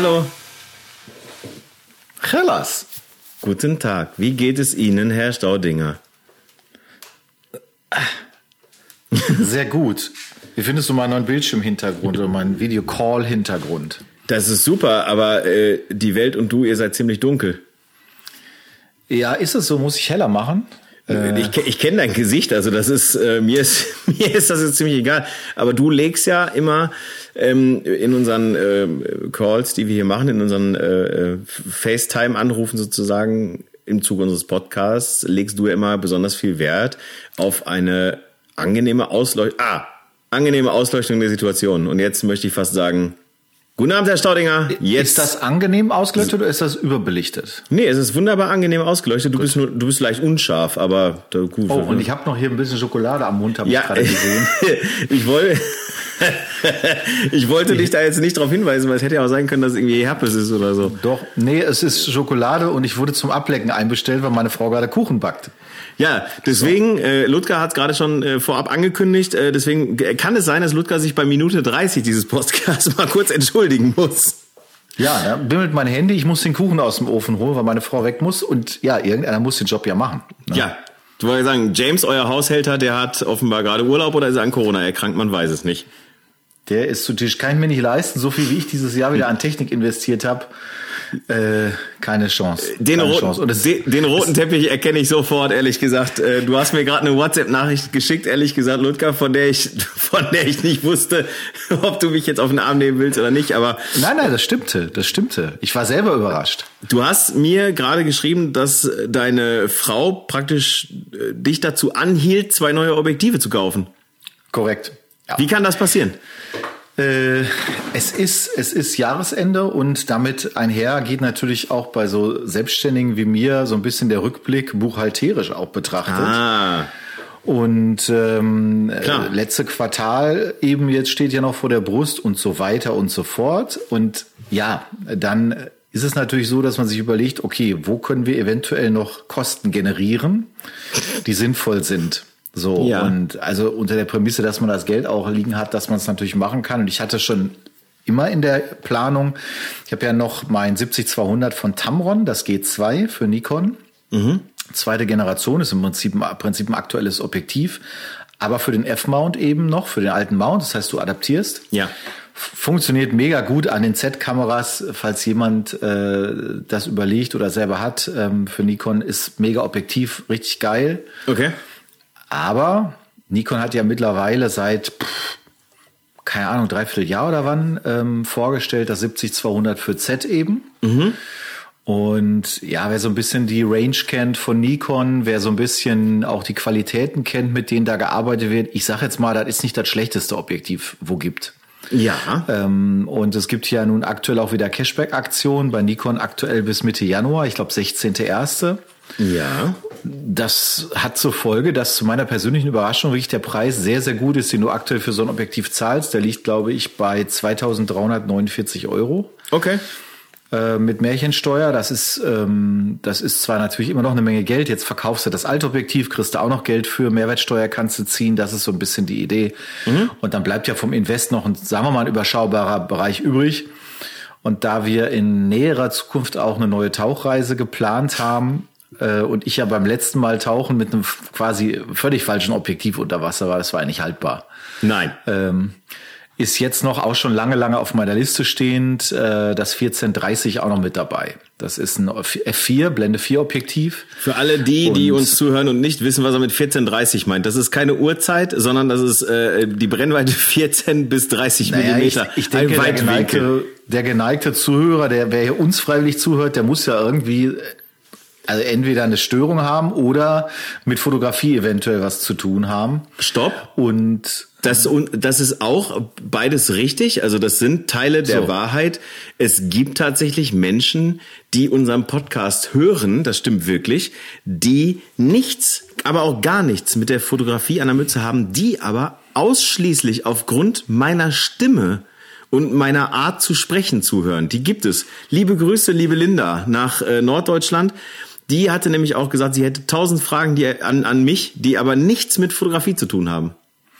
Hallo. Hellas. Guten Tag. Wie geht es Ihnen, Herr Staudinger? Sehr gut. Wie findest du meinen neuen Bildschirmhintergrund oder meinen Videocall-Hintergrund? Das ist super, aber äh, die Welt und du, ihr seid ziemlich dunkel. Ja, ist es so? Muss ich heller machen? Äh, ich, ich kenne dein Gesicht, also das ist äh, mir ist mir ist das jetzt ziemlich egal. Aber du legst ja immer ähm, in unseren äh, Calls, die wir hier machen, in unseren äh, FaceTime-Anrufen sozusagen im Zuge unseres Podcasts, legst du ja immer besonders viel Wert auf eine angenehme Ausleuchtung. Ah, angenehme Ausleuchtung der Situation. Und jetzt möchte ich fast sagen, Guten Abend, Herr Staudinger. Jetzt. Ist das angenehm ausgeleuchtet oder ist das überbelichtet? Nee, es ist wunderbar angenehm ausgeleuchtet. Du bist nur, du bist leicht unscharf, aber da, gut. Oh, und ich habe noch hier ein bisschen Schokolade am Mund, habe ja, ich gerade gesehen. ich wollte, ich wollte dich da jetzt nicht darauf hinweisen, weil es hätte ja auch sein können, dass es irgendwie Herpes ist oder so. Doch, nee, es ist Schokolade und ich wurde zum Ablecken einbestellt, weil meine Frau gerade Kuchen backt. Ja, deswegen, äh, Ludger hat es gerade schon äh, vorab angekündigt, äh, deswegen kann es sein, dass Ludger sich bei Minute 30 dieses Podcasts mal kurz entschuldigen muss. Ja, da bimmelt mein Handy, ich muss den Kuchen aus dem Ofen holen, weil meine Frau weg muss und ja, irgendeiner muss den Job ja machen. Ne? Ja, du wolltest sagen, James, euer Haushälter, der hat offenbar gerade Urlaub oder ist an Corona erkrankt, man weiß es nicht. Der ist zu Tisch, kann ich mir nicht leisten, so viel wie ich dieses Jahr wieder an Technik investiert habe. Äh, keine Chance. Den, keine roten, Chance. Den, den roten Teppich erkenne ich sofort, ehrlich gesagt. Äh, du hast mir gerade eine WhatsApp-Nachricht geschickt, ehrlich gesagt, Ludger, von der ich, von der ich nicht wusste, ob du mich jetzt auf den Arm nehmen willst oder nicht. Aber nein, nein, das stimmte, das stimmte. Ich war selber überrascht. Du hast mir gerade geschrieben, dass deine Frau praktisch äh, dich dazu anhielt, zwei neue Objektive zu kaufen. Korrekt. Ja. Wie kann das passieren? Äh, es ist, es ist Jahresende und damit einher geht natürlich auch bei so Selbstständigen wie mir so ein bisschen der Rückblick buchhalterisch auch betrachtet. Ah. Und ähm, Klar. letzte Quartal eben jetzt steht ja noch vor der Brust und so weiter und so fort. Und ja, dann ist es natürlich so, dass man sich überlegt, okay, wo können wir eventuell noch Kosten generieren, die sinnvoll sind. So, ja. und also unter der Prämisse, dass man das Geld auch liegen hat, dass man es natürlich machen kann. Und ich hatte schon immer in der Planung, ich habe ja noch mein 70-200 von Tamron, das G2 für Nikon. Mhm. Zweite Generation ist im Prinzip, im Prinzip ein aktuelles Objektiv, aber für den F-Mount eben noch, für den alten Mount, das heißt, du adaptierst. Ja. Funktioniert mega gut an den Z-Kameras, falls jemand äh, das überlegt oder selber hat. Ähm, für Nikon ist mega Objektiv richtig geil. Okay. Aber Nikon hat ja mittlerweile seit, pff, keine Ahnung, dreiviertel Jahr oder wann ähm, vorgestellt, das 70-200 für Z eben. Mhm. Und ja, wer so ein bisschen die Range kennt von Nikon, wer so ein bisschen auch die Qualitäten kennt, mit denen da gearbeitet wird, ich sag jetzt mal, das ist nicht das schlechteste Objektiv, wo gibt. Ja. Ähm, und es gibt ja nun aktuell auch wieder Cashback-Aktionen bei Nikon aktuell bis Mitte Januar, ich glaube 16.1. Ja. Das hat zur Folge, dass zu meiner persönlichen Überraschung wirklich der Preis sehr, sehr gut ist, den du aktuell für so ein Objektiv zahlst. Der liegt, glaube ich, bei 2349 Euro. Okay. Äh, mit Märchensteuer, das ist, ähm, das ist zwar natürlich immer noch eine Menge Geld. Jetzt verkaufst du das alte Objektiv, kriegst du auch noch Geld für, Mehrwertsteuer kannst du ziehen, das ist so ein bisschen die Idee. Mhm. Und dann bleibt ja vom Invest noch ein, sagen wir mal, ein überschaubarer Bereich übrig. Und da wir in näherer Zukunft auch eine neue Tauchreise geplant haben, äh, und ich ja beim letzten Mal tauchen mit einem quasi völlig falschen Objektiv unter Wasser war, das war nicht haltbar. Nein. Ähm, ist jetzt noch auch schon lange, lange auf meiner Liste stehend, äh, das 1430 auch noch mit dabei. Das ist ein F4, Blende 4 Objektiv. Für alle die, die uns zuhören und nicht wissen, was er mit 1430 meint. Das ist keine Uhrzeit, sondern das ist äh, die Brennweite 14 bis 30 naja, Millimeter. Ich, ich denke, der geneigte, der geneigte Zuhörer, der wer hier uns freiwillig zuhört, der muss ja irgendwie also entweder eine Störung haben oder mit Fotografie eventuell was zu tun haben. Stopp. Und das, das ist auch beides richtig. Also das sind Teile der so. Wahrheit. Es gibt tatsächlich Menschen, die unseren Podcast hören, das stimmt wirklich, die nichts, aber auch gar nichts mit der Fotografie an der Mütze haben, die aber ausschließlich aufgrund meiner Stimme und meiner Art zu sprechen zuhören. Die gibt es. Liebe Grüße, liebe Linda, nach äh, Norddeutschland. Die hatte nämlich auch gesagt, sie hätte tausend Fragen die, an, an mich, die aber nichts mit Fotografie zu tun haben.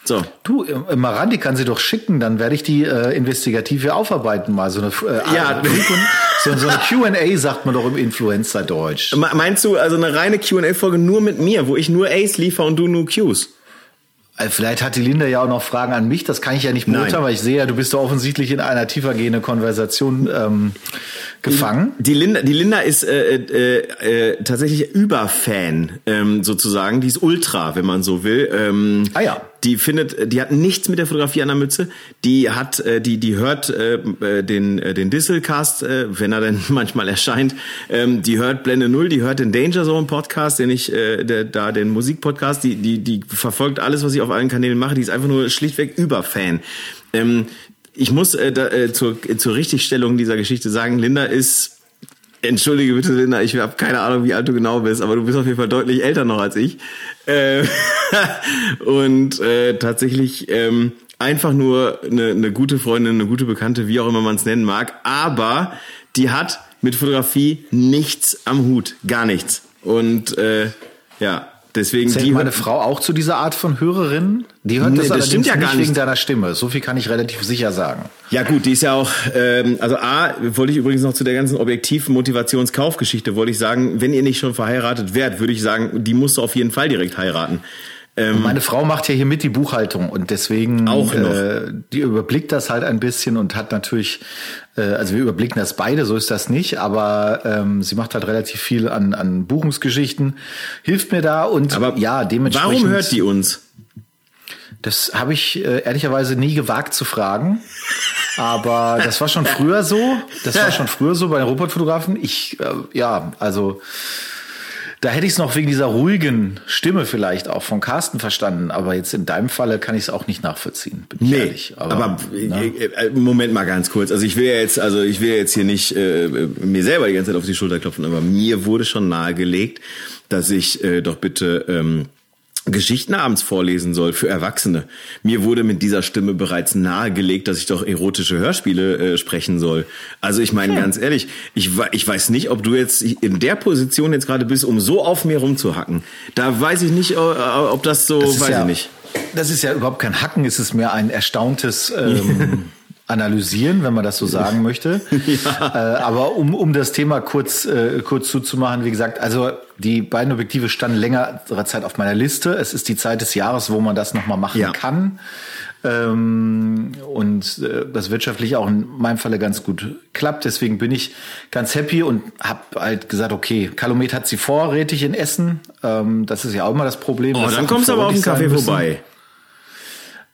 So. Du, äh, Marandi kann sie doch schicken, dann werde ich die äh, investigativ hier aufarbeiten mal. So eine, äh, ja. so, so eine Q&A sagt man doch im Influencer-Deutsch. Meinst du also eine reine Q&A-Folge nur mit mir, wo ich nur A's liefere und du nur Q's? Äh, vielleicht hat die Linda ja auch noch Fragen an mich, das kann ich ja nicht beurteilen, weil ich sehe ja, du bist da offensichtlich in einer tiefergehenden Konversation ähm, gefangen. Die Linda, die Linda ist äh, äh, äh, tatsächlich Überfan ähm, sozusagen, die ist Ultra, wenn man so will. Ähm, ah ja. Die findet, die hat nichts mit der Fotografie an der Mütze. Die hat, äh, die, die hört äh, äh den äh, den Disselcast, äh, wenn er denn manchmal erscheint. Ähm, die hört Blende Null, die hört den Danger Zone Podcast, den ich äh, der, da den Musikpodcast. Die die die verfolgt alles, was ich auf allen Kanälen mache. Die ist einfach nur schlichtweg Überfan. Ähm, ich muss äh, da, äh, zur, zur Richtigstellung dieser Geschichte sagen, Linda ist Entschuldige bitte, Linda, ich habe keine Ahnung, wie alt du genau bist, aber du bist auf jeden Fall deutlich älter noch als ich. Äh, und äh, tatsächlich ähm, einfach nur eine, eine gute Freundin, eine gute Bekannte, wie auch immer man es nennen mag. Aber die hat mit Fotografie nichts am Hut, gar nichts. Und äh, ja, Deswegen Zählt die meine Frau auch zu dieser Art von Hörerin? Die hört nee, das, das stimmt ja gar nicht wegen deiner Stimme. So viel kann ich relativ sicher sagen. Ja gut, die ist ja auch, ähm, also A, wollte ich übrigens noch zu der ganzen objektiven Motivationskaufgeschichte, wollte ich sagen, wenn ihr nicht schon verheiratet wärt, würde ich sagen, die musst du auf jeden Fall direkt heiraten. Ähm, meine Frau macht ja hier mit die Buchhaltung und deswegen auch noch. Äh, die überblickt das halt ein bisschen und hat natürlich, äh, also wir überblicken das beide, so ist das nicht, aber ähm, sie macht halt relativ viel an, an Buchungsgeschichten, hilft mir da und aber ja, dementsprechend. Warum hört die uns? Das habe ich äh, ehrlicherweise nie gewagt zu fragen. Aber das war schon früher so. Das war schon früher so bei den Robotfotografen. Ich, äh, ja, also da hätte ich es noch wegen dieser ruhigen Stimme vielleicht auch von Carsten verstanden, aber jetzt in deinem Falle kann ich es auch nicht nachvollziehen. Bin nee, ehrlich. Aber, aber ne? Äh, Moment mal ganz kurz. Also ich will jetzt, also ich will jetzt hier nicht äh, mir selber die ganze Zeit auf die Schulter klopfen, aber mir wurde schon nahegelegt, dass ich äh, doch bitte ähm, Geschichten abends vorlesen soll für Erwachsene. Mir wurde mit dieser Stimme bereits nahegelegt, dass ich doch erotische Hörspiele äh, sprechen soll. Also ich meine hm. ganz ehrlich, ich, ich weiß nicht, ob du jetzt in der Position jetzt gerade bist, um so auf mir rumzuhacken. Da weiß ich nicht, ob das so, das weiß ja, ich nicht. Das ist ja überhaupt kein Hacken, es ist mehr ein erstauntes ähm, analysieren, wenn man das so sagen möchte. ja. äh, aber um, um das Thema kurz, äh, kurz zuzumachen, wie gesagt, also die beiden Objektive standen längere Zeit auf meiner Liste. Es ist die Zeit des Jahres, wo man das nochmal machen ja. kann. Ähm, und äh, das wirtschaftlich auch in meinem Falle ganz gut klappt. Deswegen bin ich ganz happy und habe halt gesagt, okay, Calumet hat sie vorrätig in Essen. Ähm, das ist ja auch immer das Problem. Oh, dann kommst du aber auf den Kaffee vorbei.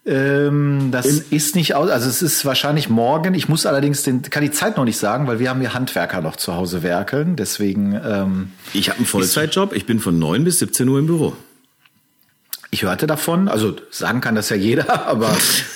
Ähm, das In ist nicht aus, also es ist wahrscheinlich morgen. Ich muss allerdings den, kann die Zeit noch nicht sagen, weil wir haben hier Handwerker noch zu Hause werkeln. Deswegen. Ähm, ich habe einen Vollzeitjob. Ich bin von 9 bis 17 Uhr im Büro. Ich hörte davon, also sagen kann das ja jeder, aber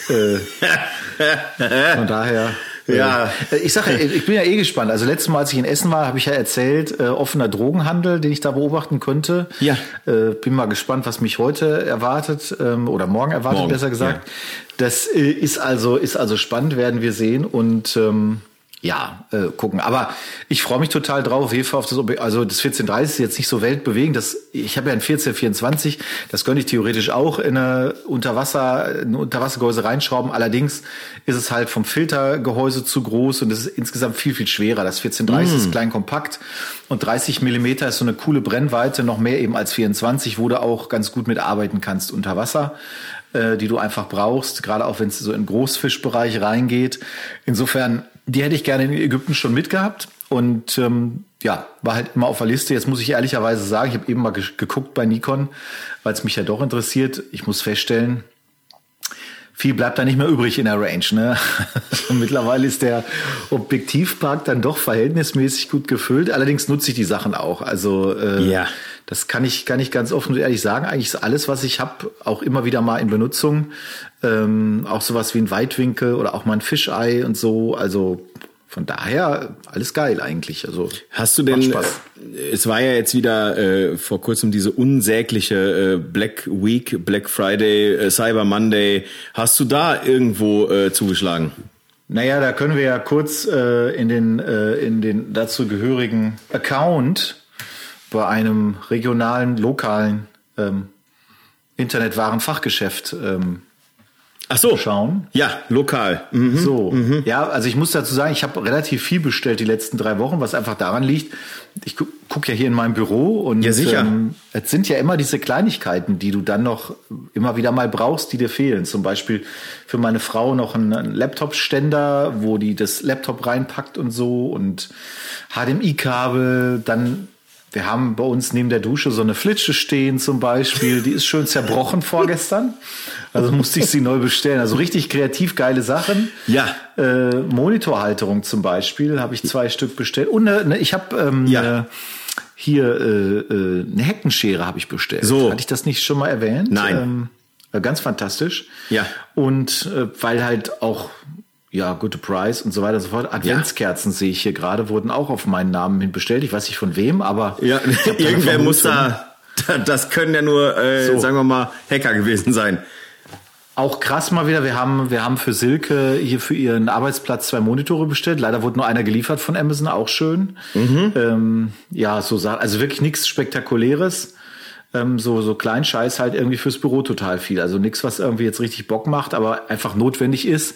äh, von daher. Ja, äh, ich sage, ich bin ja eh gespannt. Also letztes Mal, als ich in Essen war, habe ich ja erzählt, äh, offener Drogenhandel, den ich da beobachten könnte. Ja. Äh, bin mal gespannt, was mich heute erwartet ähm, oder morgen erwartet, morgen, besser gesagt. Ja. Das äh, ist also ist also spannend, werden wir sehen und ähm, ja, äh, gucken. Aber ich freue mich total drauf, Hefe auf das Objekt. Also das 1430 ist jetzt nicht so weltbewegend. Das, ich habe ja ein 1424, das könnte ich theoretisch auch in eine Unterwasser, ein Unterwassergehäuse reinschrauben. Allerdings ist es halt vom Filtergehäuse zu groß und es ist insgesamt viel, viel schwerer. Das 1430 mm. ist klein kompakt und 30 Millimeter ist so eine coole Brennweite, noch mehr eben als 24, wo du auch ganz gut mitarbeiten kannst unter Wasser äh, die du einfach brauchst, gerade auch wenn es so in Großfischbereich reingeht. Insofern die hätte ich gerne in Ägypten schon mitgehabt. Und ähm, ja, war halt immer auf der Liste. Jetzt muss ich ehrlicherweise sagen, ich habe eben mal geguckt bei Nikon, weil es mich ja doch interessiert. Ich muss feststellen, viel bleibt da nicht mehr übrig in der Range. Ne? Mittlerweile ist der Objektivpark dann doch verhältnismäßig gut gefüllt. Allerdings nutze ich die Sachen auch. Also äh, ja. Das kann ich, kann ich ganz offen und ehrlich sagen. Eigentlich ist alles, was ich habe, auch immer wieder mal in Benutzung. Ähm, auch sowas wie ein Weitwinkel oder auch mal ein Fischei und so. Also von daher alles geil eigentlich. Also hast du denn? Es war ja jetzt wieder äh, vor kurzem diese unsägliche äh, Black Week, Black Friday, äh, Cyber Monday. Hast du da irgendwo äh, zugeschlagen? Naja, da können wir ja kurz äh, in den äh, in den dazu gehörigen Account bei einem regionalen, lokalen ähm, Internetwarenfachgeschäft ähm, Ach so. schauen. Ja, lokal. Mhm. So, mhm. ja, also ich muss dazu sagen, ich habe relativ viel bestellt die letzten drei Wochen, was einfach daran liegt, ich gucke guck ja hier in meinem Büro und ja, sicher. Ähm, es sind ja immer diese Kleinigkeiten, die du dann noch immer wieder mal brauchst, die dir fehlen. Zum Beispiel für meine Frau noch ein, ein Laptop-Ständer, wo die das Laptop reinpackt und so und HDMI-Kabel, dann wir haben bei uns neben der Dusche so eine Flitsche stehen zum Beispiel. Die ist schön zerbrochen vorgestern. Also musste ich sie neu bestellen. Also richtig kreativ geile Sachen. Ja. Äh, Monitorhalterung zum Beispiel habe ich zwei Stück bestellt. Und eine, ich habe ähm, ja. Eine, hier äh, äh, eine Heckenschere habe ich bestellt. So. Hatte ich das nicht schon mal erwähnt? Nein. Ähm, ganz fantastisch. Ja. Und äh, weil halt auch ja, Good Price und so weiter und so fort. Adventskerzen ja. sehe ich hier gerade, wurden auch auf meinen Namen hin bestellt. Ich weiß nicht von wem, aber ja, irgendwer muss da, das können ja nur, äh, so. sagen wir mal, Hacker gewesen sein. Auch krass mal wieder, wir haben, wir haben für Silke hier für ihren Arbeitsplatz zwei Monitore bestellt. Leider wurde nur einer geliefert von Amazon, auch schön. Mhm. Ähm, ja, so also wirklich nichts Spektakuläres ähm, so, so klein Scheiß halt irgendwie fürs Büro total viel. Also nichts, was irgendwie jetzt richtig Bock macht, aber einfach notwendig ist.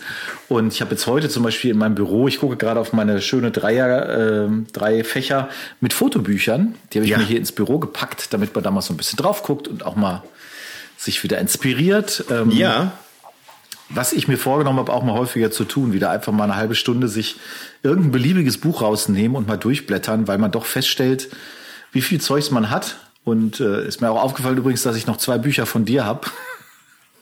Und ich habe jetzt heute zum Beispiel in meinem Büro, ich gucke gerade auf meine schöne Dreier, äh, drei Fächer mit Fotobüchern. Die habe ich ja. mir hier ins Büro gepackt, damit man da mal so ein bisschen drauf guckt und auch mal sich wieder inspiriert. Ähm, ja. Was ich mir vorgenommen habe, auch mal häufiger zu tun, wieder einfach mal eine halbe Stunde sich irgendein beliebiges Buch rausnehmen und mal durchblättern, weil man doch feststellt, wie viel Zeugs man hat und äh, ist mir auch aufgefallen übrigens, dass ich noch zwei Bücher von dir habe.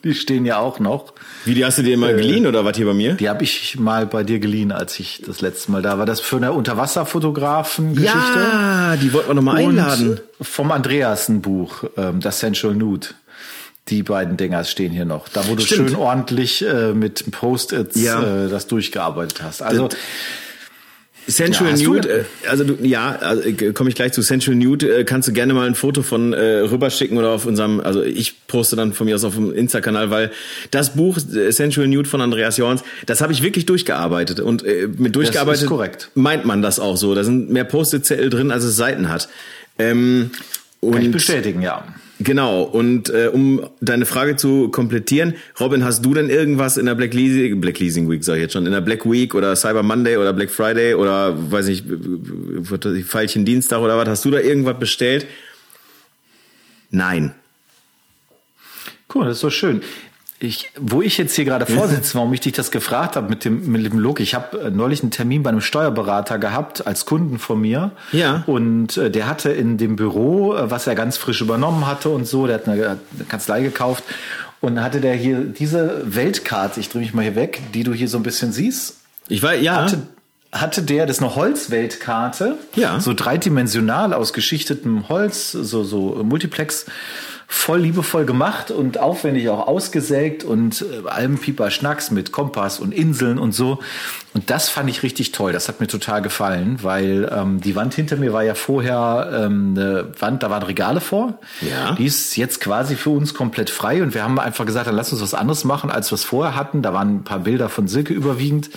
Die stehen ja auch noch. Wie, die hast du dir mal äh, geliehen oder was hier bei mir? Die habe ich mal bei dir geliehen, als ich das letzte Mal da war. Das für eine Unterwasserfotografen-Geschichte. Ja, die wollten wir nochmal einladen. vom Andreas ein Buch, ähm, das Sensual Nude. Die beiden Dinger stehen hier noch. Da wo du Stimmt. schön ordentlich äh, mit Post-its ja. äh, das durchgearbeitet hast. Also das Sensual ja, Nude, äh, also du, ja, also, äh, komme ich gleich zu Sensual Nude, äh, kannst du gerne mal ein Foto von äh, rüberschicken oder auf unserem, also ich poste dann von mir aus auf dem Insta-Kanal, weil das Buch Sensual Nude von Andreas Jorns, das habe ich wirklich durchgearbeitet und äh, mit durchgearbeitet korrekt. meint man das auch so. Da sind mehr Post-it-Zettel drin, als es Seiten hat. Ähm, und Kann ich bestätigen, ja. Genau, und äh, um deine Frage zu komplettieren, Robin, hast du denn irgendwas in der Black Leasing, Black Leasing Week, sag ich jetzt schon, in der Black Week oder Cyber Monday oder Black Friday oder weiß ich, Feilchen Dienstag oder was, hast du da irgendwas bestellt? Nein. Cool, das ist so schön. Ich, wo ich jetzt hier gerade vorsitze, warum ich dich das gefragt habe mit dem, mit dem Look, ich habe äh, neulich einen Termin bei einem Steuerberater gehabt als Kunden von mir. Ja. Und äh, der hatte in dem Büro, äh, was er ganz frisch übernommen hatte und so, der hat eine, eine Kanzlei gekauft und hatte der hier diese Weltkarte, ich drehe mich mal hier weg, die du hier so ein bisschen siehst. Ich war, ja. Hatte, hatte der, das ist eine Holzweltkarte. Ja. So dreidimensional aus geschichtetem Holz, so, so Multiplex voll liebevoll gemacht und aufwendig auch ausgesägt und äh, allem Pieper Schnacks mit Kompass und Inseln und so. Und das fand ich richtig toll. Das hat mir total gefallen, weil ähm, die Wand hinter mir war ja vorher ähm, eine Wand, da waren Regale vor. Ja. Die ist jetzt quasi für uns komplett frei und wir haben einfach gesagt, dann lass uns was anderes machen, als wir es vorher hatten. Da waren ein paar Bilder von Silke überwiegend.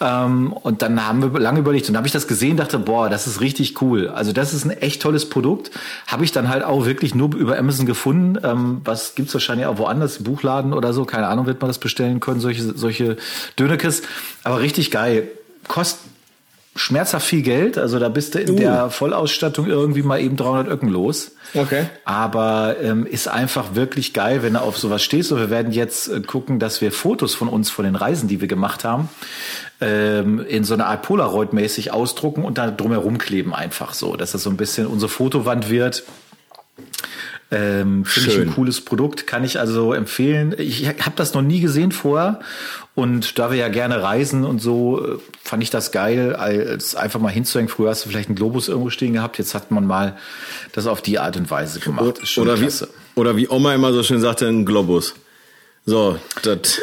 Ähm, und dann haben wir lange überlegt und habe ich das gesehen, dachte, boah, das ist richtig cool. Also das ist ein echt tolles Produkt. Habe ich dann halt auch wirklich nur über Amazon gefunden. Ähm, was gibt's wahrscheinlich auch woanders, Buchladen oder so, keine Ahnung, wird man das bestellen können, solche, solche Dönekes. Aber richtig geil. Kostet schmerzhaft viel Geld. Also da bist du in uh. der Vollausstattung irgendwie mal eben 300 Öcken los. Okay. Aber ähm, ist einfach wirklich geil, wenn du auf sowas stehst. Und wir werden jetzt äh, gucken, dass wir Fotos von uns, von den Reisen, die wir gemacht haben, ähm, in so einer Art Polaroid-mäßig ausdrucken und da drumherum kleben einfach so, dass das so ein bisschen unsere Fotowand wird. Ähm, Finde ich ein cooles Produkt, kann ich also empfehlen. Ich habe das noch nie gesehen vorher und da wir ja gerne reisen und so, äh, fand ich das geil, als einfach mal hinzuhängen. Früher hast du vielleicht einen Globus irgendwo stehen gehabt, jetzt hat man mal das auf die Art und Weise gemacht. Oder wie, oder wie Oma immer so schön sagte, ein Globus. So, das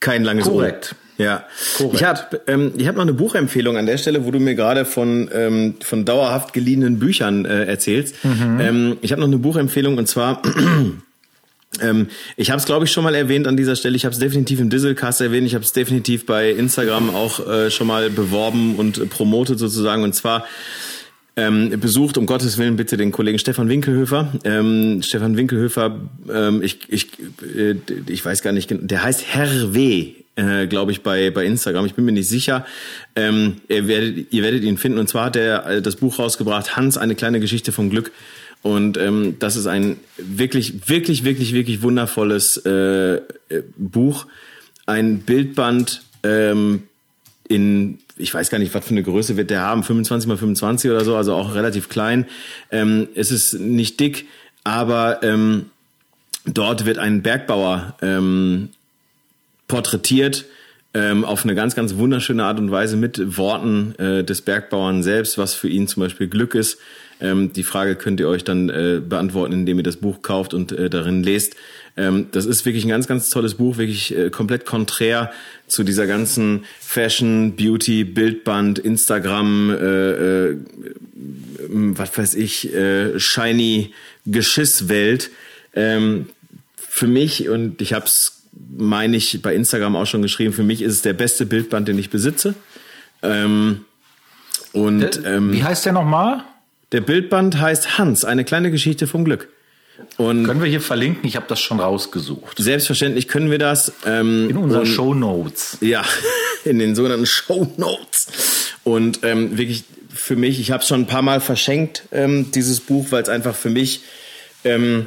kein langes Korrekt. Ohr. Ja, Korrekt. ich habe ähm, ich hab noch eine Buchempfehlung an der Stelle, wo du mir gerade von ähm, von dauerhaft geliehenen Büchern äh, erzählst. Mhm. Ähm, ich habe noch eine Buchempfehlung und zwar ähm, ich habe es glaube ich schon mal erwähnt an dieser Stelle. Ich habe es definitiv im Dieselcast erwähnt. Ich habe es definitiv bei Instagram auch äh, schon mal beworben und promotet sozusagen. Und zwar Ähm, besucht um Gottes Willen bitte den Kollegen Stefan Winkelhöfer. Ähm, Stefan Winkelhöfer, ähm, ich, ich, äh, ich weiß gar nicht, der heißt Herr W äh, glaube ich, bei, bei Instagram. Ich bin mir nicht sicher. Ähm, ihr, werdet, ihr werdet ihn finden. Und zwar hat er äh, das Buch rausgebracht, Hans, eine kleine Geschichte vom Glück. Und ähm, das ist ein wirklich, wirklich, wirklich, wirklich wundervolles äh, äh Buch. Ein Bildband ähm, in, ich weiß gar nicht, was für eine Größe wird der haben, 25 mal 25 oder so, also auch relativ klein. Ähm, es ist nicht dick, aber ähm, dort wird ein Bergbauer ähm, porträtiert ähm, auf eine ganz, ganz wunderschöne Art und Weise mit Worten äh, des Bergbauern selbst, was für ihn zum Beispiel Glück ist. Ähm, die Frage könnt ihr euch dann äh, beantworten, indem ihr das Buch kauft und äh, darin lest. Ähm, das ist wirklich ein ganz, ganz tolles Buch, wirklich äh, komplett konträr zu dieser ganzen Fashion, Beauty, Bildband, Instagram, äh, äh, was weiß ich, äh, shiny Geschisswelt. Ähm, für mich, und ich habe es meine ich, bei Instagram auch schon geschrieben, für mich ist es der beste Bildband, den ich besitze. Ähm, und ähm, Wie heißt der nochmal? Der Bildband heißt Hans, eine kleine Geschichte vom Glück. Und können wir hier verlinken? Ich habe das schon rausgesucht. Selbstverständlich können wir das. Ähm, in unseren Show Notes. Ja, in den sogenannten Show Notes. Und ähm, wirklich für mich, ich habe es schon ein paar Mal verschenkt, ähm, dieses Buch, weil es einfach für mich ähm,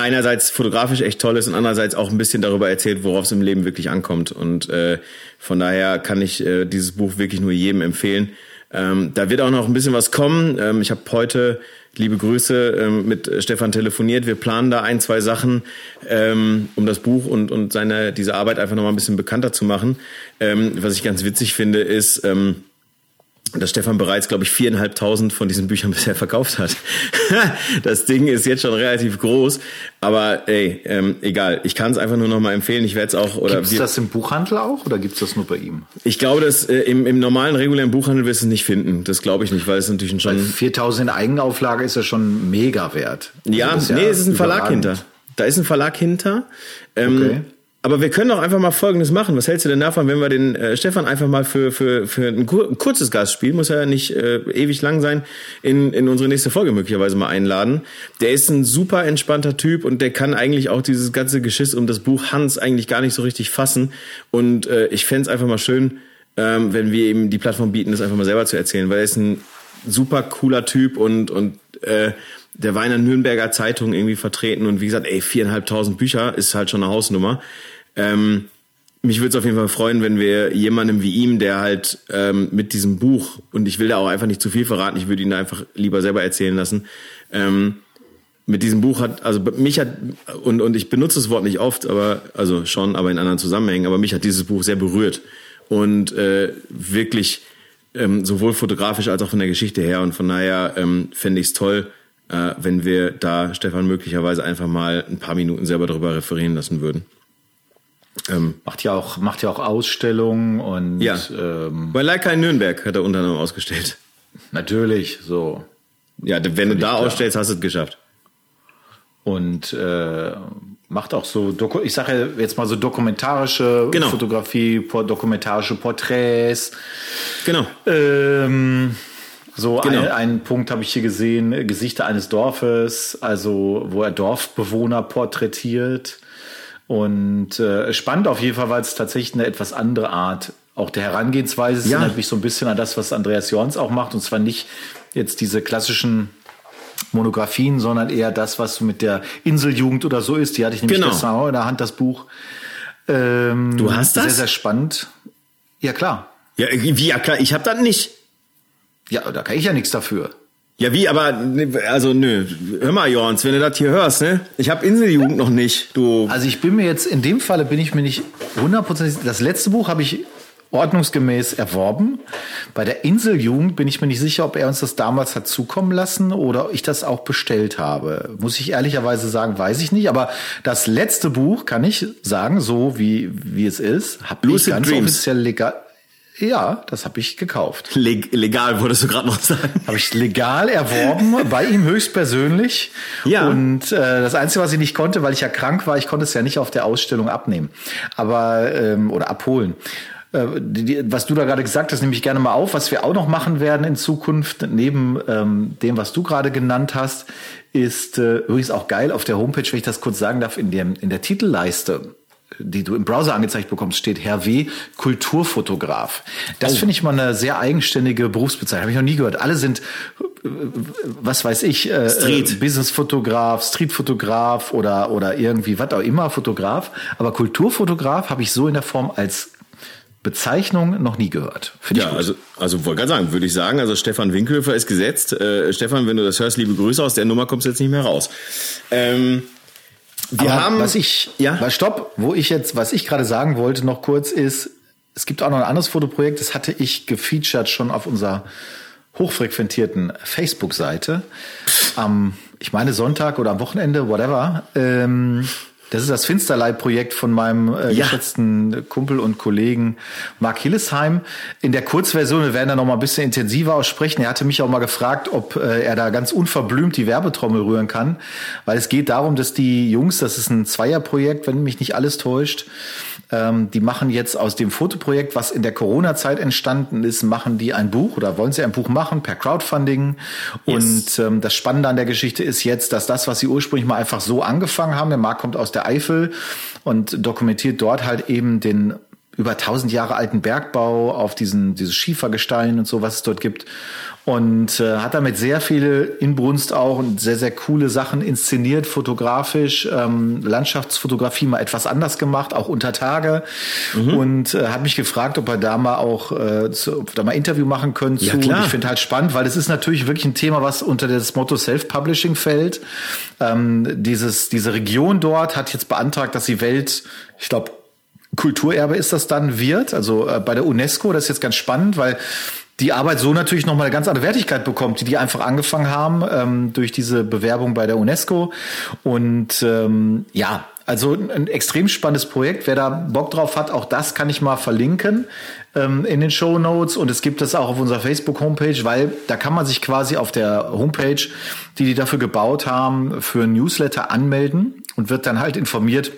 einerseits fotografisch echt toll ist und andererseits auch ein bisschen darüber erzählt, worauf es im Leben wirklich ankommt. Und äh, von daher kann ich äh, dieses Buch wirklich nur jedem empfehlen. Ähm, da wird auch noch ein bisschen was kommen. Ähm, ich habe heute, liebe Grüße, ähm, mit Stefan telefoniert. Wir planen da ein, zwei Sachen, ähm, um das Buch und, und seine, diese Arbeit einfach noch mal ein bisschen bekannter zu machen. Ähm, was ich ganz witzig finde, ist, ähm, dass Stefan bereits, glaube ich, viereinhalbtausend von diesen Büchern bisher verkauft hat. das Ding ist jetzt schon relativ groß, aber ey, ähm, egal. Ich kann es einfach nur noch mal empfehlen. Ich werde es auch oder gibt's das im Buchhandel auch oder gibt's das nur bei ihm? Ich glaube, dass äh, im, im normalen regulären Buchhandel wirst du es nicht finden. Das glaube ich nicht, weil es natürlich schon 4000 in Eigenauflage ist ja schon mega wert. Also ja, nee, ja es ist ein Verlag hinter. Da ist ein Verlag hinter. Ähm, okay. Aber wir können doch einfach mal Folgendes machen. Was hältst du denn davon, wenn wir den äh, Stefan einfach mal für, für, für ein, kur ein kurzes Gastspiel, muss ja nicht äh, ewig lang sein, in, in unsere nächste Folge möglicherweise mal einladen. Der ist ein super entspannter Typ und der kann eigentlich auch dieses ganze Geschiss um das Buch Hans eigentlich gar nicht so richtig fassen. Und äh, ich fände einfach mal schön, ähm, wenn wir ihm die Plattform bieten, das einfach mal selber zu erzählen, weil er ist ein super cooler Typ und, und äh, der war in der Nürnberger Zeitung irgendwie vertreten und wie gesagt, ey, viereinhalbtausend Bücher ist halt schon eine Hausnummer. Ähm, mich würde es auf jeden Fall freuen, wenn wir jemandem wie ihm, der halt ähm, mit diesem Buch, und ich will da auch einfach nicht zu viel verraten, ich würde ihn da einfach lieber selber erzählen lassen, ähm, mit diesem Buch hat, also mich hat, und, und ich benutze das Wort nicht oft, aber, also schon, aber in anderen Zusammenhängen, aber mich hat dieses Buch sehr berührt und äh, wirklich ähm, sowohl fotografisch als auch von der Geschichte her und von daher ähm, fände ich es toll, äh, wenn wir da Stefan möglicherweise einfach mal ein paar Minuten selber darüber referieren lassen würden. Ähm, macht ja auch macht ja auch Ausstellungen und ja. Ähm, bei Leica in Nürnberg hat er unter anderem ausgestellt. Natürlich, so. Ja, wenn du da klar. ausstellst, hast du es geschafft. Und äh, macht auch so, Doku ich sage jetzt mal so dokumentarische genau. Fotografie, dokumentarische Porträts. Genau. Ähm, so genau. ein, einen Punkt habe ich hier gesehen, Gesichter eines Dorfes, also wo er Dorfbewohner porträtiert. Und äh, spannend auf jeden Fall, weil es tatsächlich eine etwas andere Art auch der Herangehensweise ja. erinnert mich so ein bisschen an das, was Andreas Jorns auch macht. Und zwar nicht jetzt diese klassischen Monografien, sondern eher das, was mit der Inseljugend oder so ist. Die hatte ich nämlich genau. gestern auch in der Hand, das Buch. Ähm, du hast das? Sehr, sehr spannend. Ja, klar. Ja, wie, ja klar, ich habe das nicht. Ja, da kann ich ja nichts dafür. Ja, wie, aber, also nö, hör mal, Jorns, wenn du das hier hörst, ne? Ich habe Inseljugend noch nicht, du. Also ich bin mir jetzt, in dem Falle bin ich mir nicht hundertprozentig, das letzte Buch habe ich ordnungsgemäß erworben. Bei der Inseljugend bin ich mir nicht sicher, ob er uns das damals hat zukommen lassen oder ich das auch bestellt habe. Muss ich ehrlicherweise sagen, weiß ich nicht. Aber das letzte Buch kann ich sagen, so wie, wie es ist, habe ich ganz Dreams. offiziell legal. Ja, das habe ich gekauft. Leg legal, würdest du gerade noch sagen. Habe ich legal erworben, bei ihm höchstpersönlich. Ja. Und äh, das Einzige, was ich nicht konnte, weil ich ja krank war, ich konnte es ja nicht auf der Ausstellung abnehmen. Aber, ähm, oder abholen. äh, die, was du da gerade gesagt hast, nehme ich gerne mal auf. Was wir auch noch machen werden in Zukunft, neben ähm, dem, was du gerade genannt hast, ist äh, übrigens auch geil auf der Homepage, wenn ich das kurz sagen darf, in, dem, in der Titelleiste die du im Browser angezeigt bekommst, steht Herr W. Kulturfotograf. Das oh. finde ich mal eine sehr eigenständige Berufsbezeichnung. Habe ich noch nie gehört. Alle sind, äh, was weiß ich, äh, Street. Äh, Businessfotograf, Streetfotograf oder, oder irgendwie was auch immer Fotograf. Aber Kulturfotograf habe ich so in der Form als Bezeichnung noch nie gehört. Find ja, also, also wollte gerade sagen, würde ich sagen, also Stefan Winkhöfer ist gesetzt. Äh, Stefan, wenn du das hörst, liebe Grüße aus der Nummer kommst du jetzt nicht mehr raus. Ähm, wir Aber haben, was ich, ja, was stopp, wo ich jetzt, was ich gerade sagen wollte, noch kurz ist, es gibt auch noch ein anderes Fotoprojekt, das hatte ich gefeatured schon auf unserer hochfrequentierten Facebook-Seite. Am, ich meine Sonntag oder am Wochenende, whatever. Ähm, das ist das Finsterleib-Projekt von meinem äh, ja. geschätzten Kumpel und Kollegen Mark Hillesheim. In der Kurzversion, wir werden da noch mal ein bisschen intensiver aussprechen. Er hatte mich auch mal gefragt, ob äh, er da ganz unverblümt die Werbetrommel rühren kann, weil es geht darum, dass die Jungs, das ist ein Zweierprojekt, wenn mich nicht alles täuscht, ähm, die machen jetzt aus dem Fotoprojekt, was in der Corona-Zeit entstanden ist, machen die ein Buch oder wollen sie ein Buch machen per Crowdfunding. Yes. Und ähm, das Spannende an der Geschichte ist jetzt, dass das, was sie ursprünglich mal einfach so angefangen haben, der Markt kommt aus der Eifel und dokumentiert dort halt eben den über tausend Jahre alten Bergbau auf diesen dieses Schiefergestein und so, was es dort gibt und äh, hat damit sehr viel Inbrunst auch und sehr, sehr coole Sachen inszeniert, fotografisch, ähm, Landschaftsfotografie mal etwas anders gemacht, auch unter Tage mhm. und äh, hat mich gefragt, ob er da mal auch äh, zu, da mal Interview machen können zu. Ja, klar. Und ich finde halt spannend, weil es ist natürlich wirklich ein Thema, was unter das Motto Self-Publishing fällt. Ähm, dieses, diese Region dort hat jetzt beantragt, dass sie Welt, ich glaube, Kulturerbe ist das dann wird, also äh, bei der UNESCO, das ist jetzt ganz spannend, weil die Arbeit so natürlich nochmal eine ganz andere Wertigkeit bekommt, die die einfach angefangen haben ähm, durch diese Bewerbung bei der UNESCO. Und ähm, ja, also ein extrem spannendes Projekt. Wer da Bock drauf hat, auch das kann ich mal verlinken ähm, in den Show Notes. Und es gibt das auch auf unserer Facebook-Homepage, weil da kann man sich quasi auf der Homepage, die die dafür gebaut haben, für ein Newsletter anmelden und wird dann halt informiert,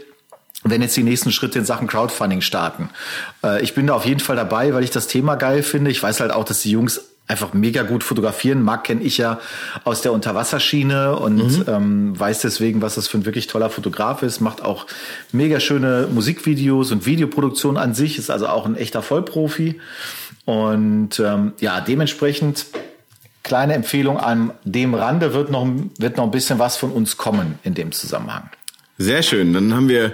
wenn jetzt die nächsten Schritte in Sachen Crowdfunding starten. Äh, ich bin da auf jeden Fall dabei, weil ich das Thema geil finde. Ich weiß halt auch, dass die Jungs einfach mega gut fotografieren. Marc kenne ich ja aus der Unterwasserschiene und mhm. ähm, weiß deswegen, was das für ein wirklich toller Fotograf ist. Macht auch mega schöne Musikvideos und Videoproduktion an sich. Ist also auch ein echter Vollprofi. Und ähm, ja, dementsprechend kleine Empfehlung an dem Rande wird noch, wird noch ein bisschen was von uns kommen in dem Zusammenhang. Sehr schön. Dann haben wir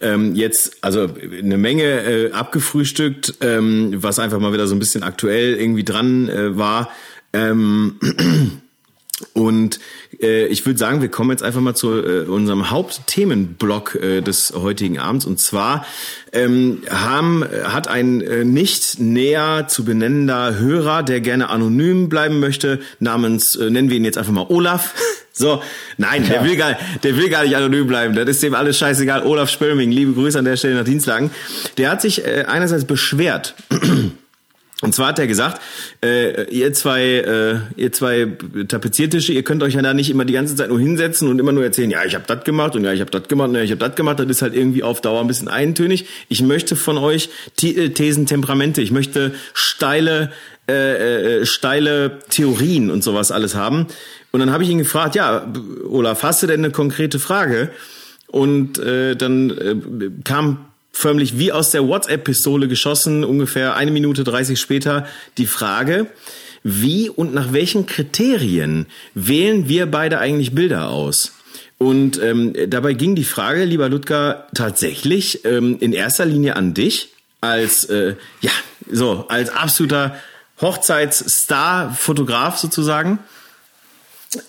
ähm, jetzt also eine Menge äh, abgefrühstückt, ähm, was einfach mal wieder so ein bisschen aktuell irgendwie dran äh, war. Ähm, und äh, ich würde sagen, wir kommen jetzt einfach mal zu äh, unserem Hauptthemenblock äh, des heutigen Abends. Und zwar ähm, haben, hat ein äh, nicht näher zu benennender Hörer, der gerne anonym bleiben möchte, namens, äh, nennen wir ihn jetzt einfach mal Olaf. So, nein, ja. der will gar, der will gar nicht anonym bleiben. Das ist dem alles scheißegal. Olaf Spölming, liebe Grüße an der Stelle nach Dienstlagen. Der hat sich äh, einerseits beschwert. Und zwar hat er gesagt, äh, ihr zwei, äh, ihr zwei Tapeziertische, ihr könnt euch ja da nicht immer die ganze Zeit nur hinsetzen und immer nur erzählen, ja, ich habe das gemacht und ja, ich habe das gemacht und ja, ich habe das gemacht. Das ist halt irgendwie auf Dauer ein bisschen eintönig. Ich möchte von euch äh, Thesen, Temperamente. Ich möchte steile, äh, äh, steile Theorien und sowas alles haben. Und dann habe ich ihn gefragt, ja, Olaf, hast du denn eine konkrete Frage? Und äh, dann äh, kam förmlich wie aus der WhatsApp-Pistole geschossen, ungefähr eine Minute 30 später, die Frage, wie und nach welchen Kriterien wählen wir beide eigentlich Bilder aus? Und ähm, dabei ging die Frage, lieber Ludger, tatsächlich ähm, in erster Linie an dich als äh, ja so als absoluter Hochzeitsstar-Fotograf sozusagen.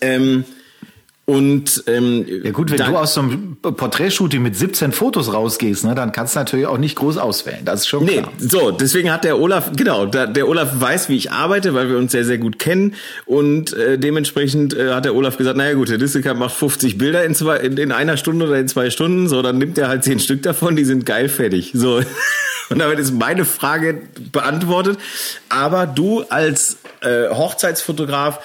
Ähm, und ähm, ja gut, wenn dann, du aus so einem Porträtshooting mit 17 Fotos rausgehst, ne, dann kannst du natürlich auch nicht groß auswählen. Das ist schon nee, klar. So, deswegen hat der Olaf, genau, der, der Olaf weiß, wie ich arbeite, weil wir uns sehr, sehr gut kennen. Und äh, dementsprechend äh, hat der Olaf gesagt, naja gut, der Distelkamp macht 50 Bilder in, zwei, in, in einer Stunde oder in zwei Stunden. So, dann nimmt er halt zehn Stück davon, die sind geil fertig. So. Und damit ist meine Frage beantwortet. Aber du als äh, Hochzeitsfotograf,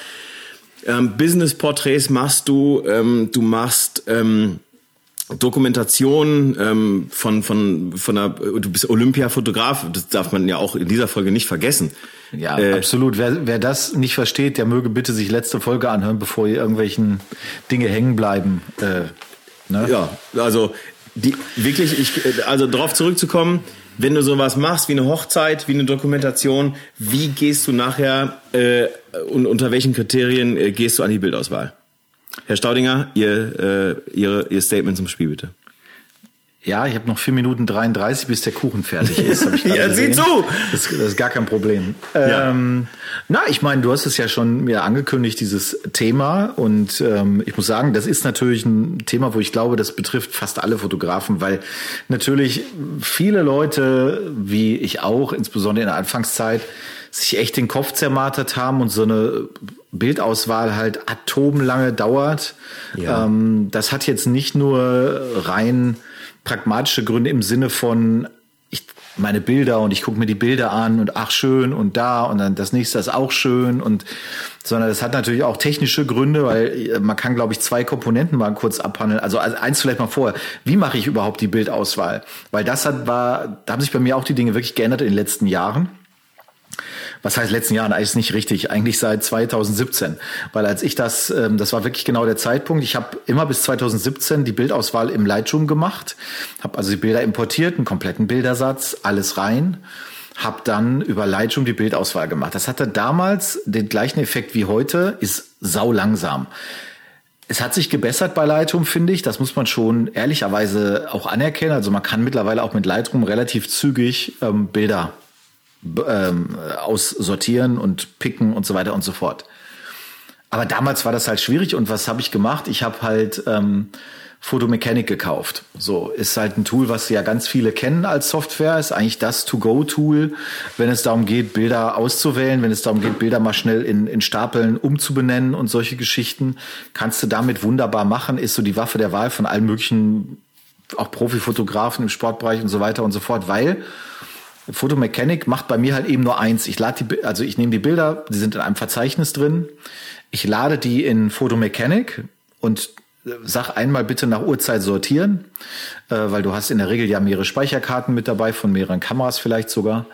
ähm, Business-Porträts machst du, ähm, du machst ähm, Dokumentation ähm, von von von einer du bist Olympiafotograf, das darf man ja auch in dieser Folge nicht vergessen. Ja, äh, absolut. Wer, wer das nicht versteht, der möge bitte sich letzte Folge anhören, bevor hier irgendwelchen Dinge hängen bleiben. Äh, ne? Ja, also die wirklich ich also darauf zurückzukommen, wenn du sowas machst wie eine Hochzeit, wie eine Dokumentation, wie gehst du nachher äh, und unter welchen Kriterien äh, gehst du an die Bildauswahl? Herr Staudinger, Ihr, äh, Ihr, Ihr Statement zum Spiel bitte. Ja, ich habe noch vier Minuten 33, bis der Kuchen fertig ist. Ich ja, sieh zu! Das, das, ist gar kein Problem. Ja. Ähm, na, ich meine, du hast es ja schon mir angekündigt, dieses Thema. Und ähm, ich muss sagen, das ist natürlich ein Thema, wo ich glaube, das betrifft fast alle Fotografen, weil natürlich viele Leute, wie ich auch, insbesondere in der Anfangszeit, sich echt den Kopf zermartert haben und so eine Bildauswahl halt atomlange dauert. Ja. Ähm, das hat jetzt nicht nur rein pragmatische Gründe im Sinne von, ich meine Bilder und ich gucke mir die Bilder an und ach schön und da und dann das nächste ist auch schön und sondern das hat natürlich auch technische Gründe, weil man kann glaube ich zwei Komponenten mal kurz abhandeln. Also eins vielleicht mal vorher, wie mache ich überhaupt die Bildauswahl? Weil das hat war, da haben sich bei mir auch die Dinge wirklich geändert in den letzten Jahren was heißt letzten Jahren, eigentlich nicht richtig, eigentlich seit 2017. Weil als ich das, ähm, das war wirklich genau der Zeitpunkt, ich habe immer bis 2017 die Bildauswahl im Lightroom gemacht, habe also die Bilder importiert, einen kompletten Bildersatz, alles rein habe dann über Lightroom die Bildauswahl gemacht. Das hatte damals den gleichen Effekt wie heute, ist sau langsam. Es hat sich gebessert bei Lightroom, finde ich. Das muss man schon ehrlicherweise auch anerkennen. Also man kann mittlerweile auch mit Lightroom relativ zügig ähm, Bilder ähm, aussortieren und picken und so weiter und so fort. Aber damals war das halt schwierig und was habe ich gemacht? Ich habe halt ähm, Photomechanic gekauft. So ist halt ein Tool, was ja ganz viele kennen als Software. Ist eigentlich das To-Go-Tool, wenn es darum geht, Bilder auszuwählen, wenn es darum geht, Bilder mal schnell in, in Stapeln umzubenennen und solche Geschichten. Kannst du damit wunderbar machen. Ist so die Waffe der Wahl von allen möglichen, auch Profifotografen im Sportbereich und so weiter und so fort, weil Photomechanic macht bei mir halt eben nur eins. Ich lade die, also ich nehme die Bilder, die sind in einem Verzeichnis drin. Ich lade die in Photomechanic und äh, sag einmal bitte nach Uhrzeit sortieren, äh, weil du hast in der Regel ja mehrere Speicherkarten mit dabei, von mehreren Kameras vielleicht sogar.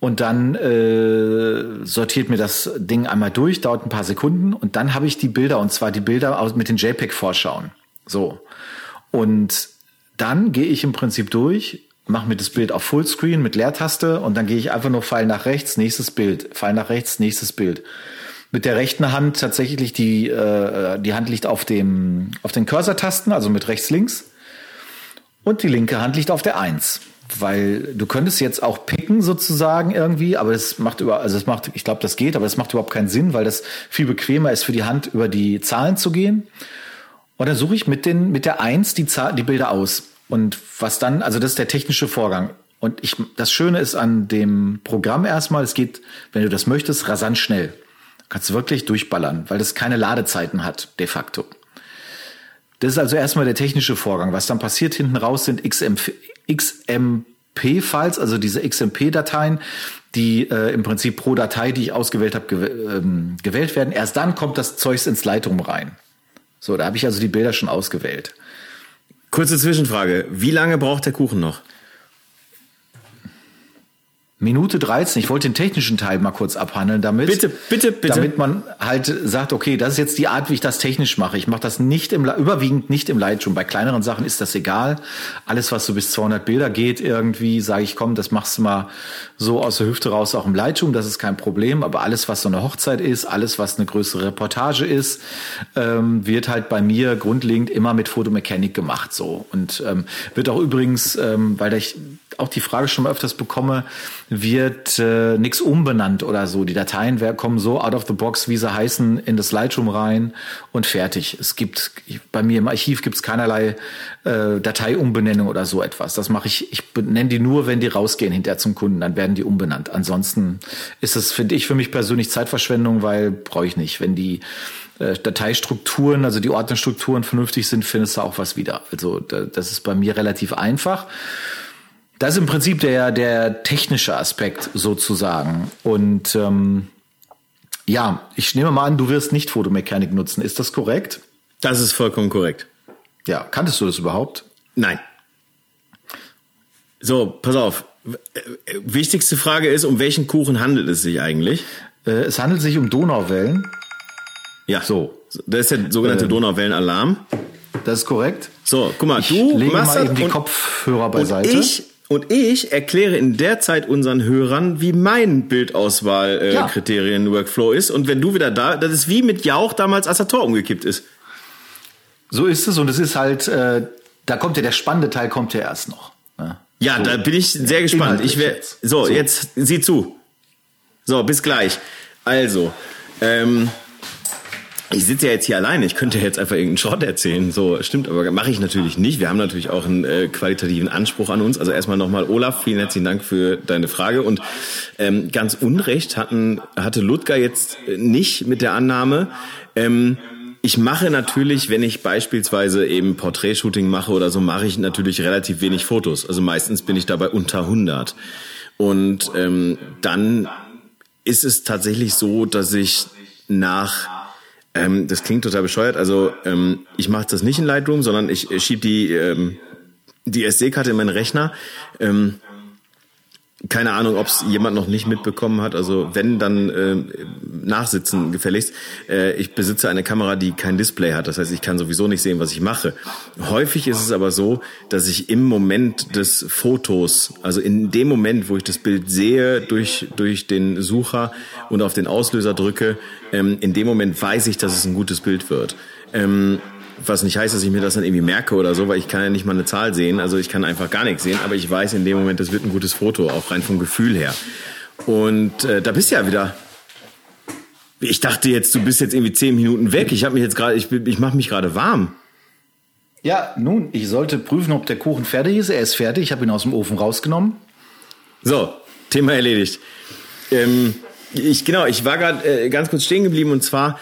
Und dann äh, sortiert mir das Ding einmal durch, dauert ein paar Sekunden und dann habe ich die Bilder und zwar die Bilder aus, mit den JPEG-Vorschauen. So. Und dann gehe ich im Prinzip durch, mache mir das Bild auf Fullscreen mit Leertaste und dann gehe ich einfach nur Pfeil nach rechts, nächstes Bild, Pfeil nach rechts, nächstes Bild. Mit der rechten Hand tatsächlich die äh, die Hand liegt auf dem auf den Cursor-Tasten, also mit rechts links und die linke Hand liegt auf der Eins, weil du könntest jetzt auch picken sozusagen irgendwie, aber es macht über also es macht ich glaube das geht, aber es macht überhaupt keinen Sinn, weil das viel bequemer ist für die Hand über die Zahlen zu gehen. Und dann suche ich mit den mit der Eins die Zahl, die Bilder aus. Und was dann, also das ist der technische Vorgang. Und ich, das Schöne ist an dem Programm erstmal, es geht, wenn du das möchtest, rasant schnell. kannst du wirklich durchballern, weil das keine Ladezeiten hat, de facto. Das ist also erstmal der technische Vorgang. Was dann passiert hinten raus sind XMP, XMP-Files, also diese XMP-Dateien, die äh, im Prinzip pro Datei, die ich ausgewählt habe, gew ähm, gewählt werden. Erst dann kommt das Zeugs ins Lightroom rein. So, da habe ich also die Bilder schon ausgewählt. Kurze Zwischenfrage. Wie lange braucht der Kuchen noch? Minute 13. Ich wollte den technischen Teil mal kurz abhandeln damit. Bitte, bitte, bitte. Damit man halt sagt, okay, das ist jetzt die Art, wie ich das technisch mache. Ich mache das nicht im, überwiegend nicht im Lightroom. Bei kleineren Sachen ist das egal. Alles, was so bis 200 Bilder geht irgendwie, sage ich, komm, das machst du mal so aus der Hüfte raus auch im Lightroom. Das ist kein Problem. Aber alles, was so eine Hochzeit ist, alles, was eine größere Reportage ist, ähm, wird halt bei mir grundlegend immer mit Photomechanik gemacht, so. Und ähm, wird auch übrigens, ähm, weil ich auch die Frage schon mal öfters bekomme, wird äh, nichts umbenannt oder so. Die Dateien kommen so out of the box, wie sie heißen, in das Lightroom rein und fertig. Es gibt bei mir im Archiv gibt es keinerlei äh, Dateiumbenennung oder so etwas. Das mache ich. Ich benenne die nur, wenn die rausgehen hinterher zum Kunden, dann werden die umbenannt. Ansonsten ist es, finde ich, für mich persönlich Zeitverschwendung, weil brauche ich nicht. Wenn die äh, Dateistrukturen, also die Ordnerstrukturen vernünftig sind, findest du auch was wieder. Also das ist bei mir relativ einfach. Das ist im Prinzip der, der technische Aspekt sozusagen. Und ähm, ja, ich nehme mal an, du wirst nicht Fotomechanik nutzen. Ist das korrekt? Das ist vollkommen korrekt. Ja, kanntest du das überhaupt? Nein. So, pass auf. Wichtigste Frage ist, um welchen Kuchen handelt es sich eigentlich? Äh, es handelt sich um Donauwellen. Ja. So. Das ist der sogenannte ähm, Donauwellenalarm. Das ist korrekt. So, guck mal, ich du lege machst mal eben die Kopfhörer beiseite. und ich und ich erkläre in der Zeit unseren Hörern, wie mein Bildauswahl-Kriterien äh, Ja. Ist. Und wenn du wieder da, das ist wie mit Jauch damals, als der Tor umgekippt ist. So ist es und es ist halt, äh, da kommt ja der spannende Teil kommt ja erst noch. Ne? Ja, So. da bin ich sehr gespannt. Ich wär, so, So. jetzt sieh zu. So, bis gleich. Also, ähm, ich sitze ja jetzt hier alleine. Ich könnte jetzt einfach irgendeinen Schrott erzählen. So, stimmt, aber mache ich natürlich nicht. Wir haben natürlich auch einen äh, qualitativen Anspruch an uns. Also erstmal nochmal, Olaf, vielen herzlichen Dank für deine Frage. Und ähm, ganz Unrecht hatten, hatte Ludger jetzt nicht mit der Annahme. Ähm, ich mache natürlich, wenn ich beispielsweise eben Porträtshooting mache oder so, mache ich natürlich relativ wenig Fotos. Also meistens bin ich dabei unter 100. Und ähm, dann ist es tatsächlich so, dass ich nach ähm, das klingt total bescheuert. Also ähm, ich mache das nicht in Lightroom, sondern ich schiebe die ähm, die SD-Karte in meinen Rechner. Ähm, keine Ahnung, ob es jemand noch nicht mitbekommen hat. Also wenn, dann äh, nachsitzen gefälligst. Äh, ich besitze eine Kamera, die kein Display hat. Das heißt, ich kann sowieso nicht sehen, was ich mache. Häufig ist es aber so, dass ich im Moment des Fotos, also in dem Moment, wo ich das Bild sehe, durch, durch den Sucher und auf den Auslöser drücke, ähm, in dem Moment weiß ich, dass es ein gutes Bild wird. Ähm, was nicht heißt, dass ich mir das dann irgendwie merke oder so, weil ich kann ja nicht mal eine Zahl sehen. Also ich kann einfach gar nichts sehen, aber ich weiß in dem Moment, das wird ein gutes Foto, auch rein vom Gefühl her. Und äh, da bist du ja wieder. Ich dachte jetzt, du bist jetzt irgendwie zehn Minuten weg. Ich habe mich jetzt gerade, ich, ich mache mich gerade warm. Ja, nun, ich sollte prüfen, ob der Kuchen fertig ist. Er ist fertig. Ich habe ihn aus dem Ofen rausgenommen. So, Thema erledigt. Ähm, ich genau, ich war gerade äh, ganz kurz stehen geblieben und zwar,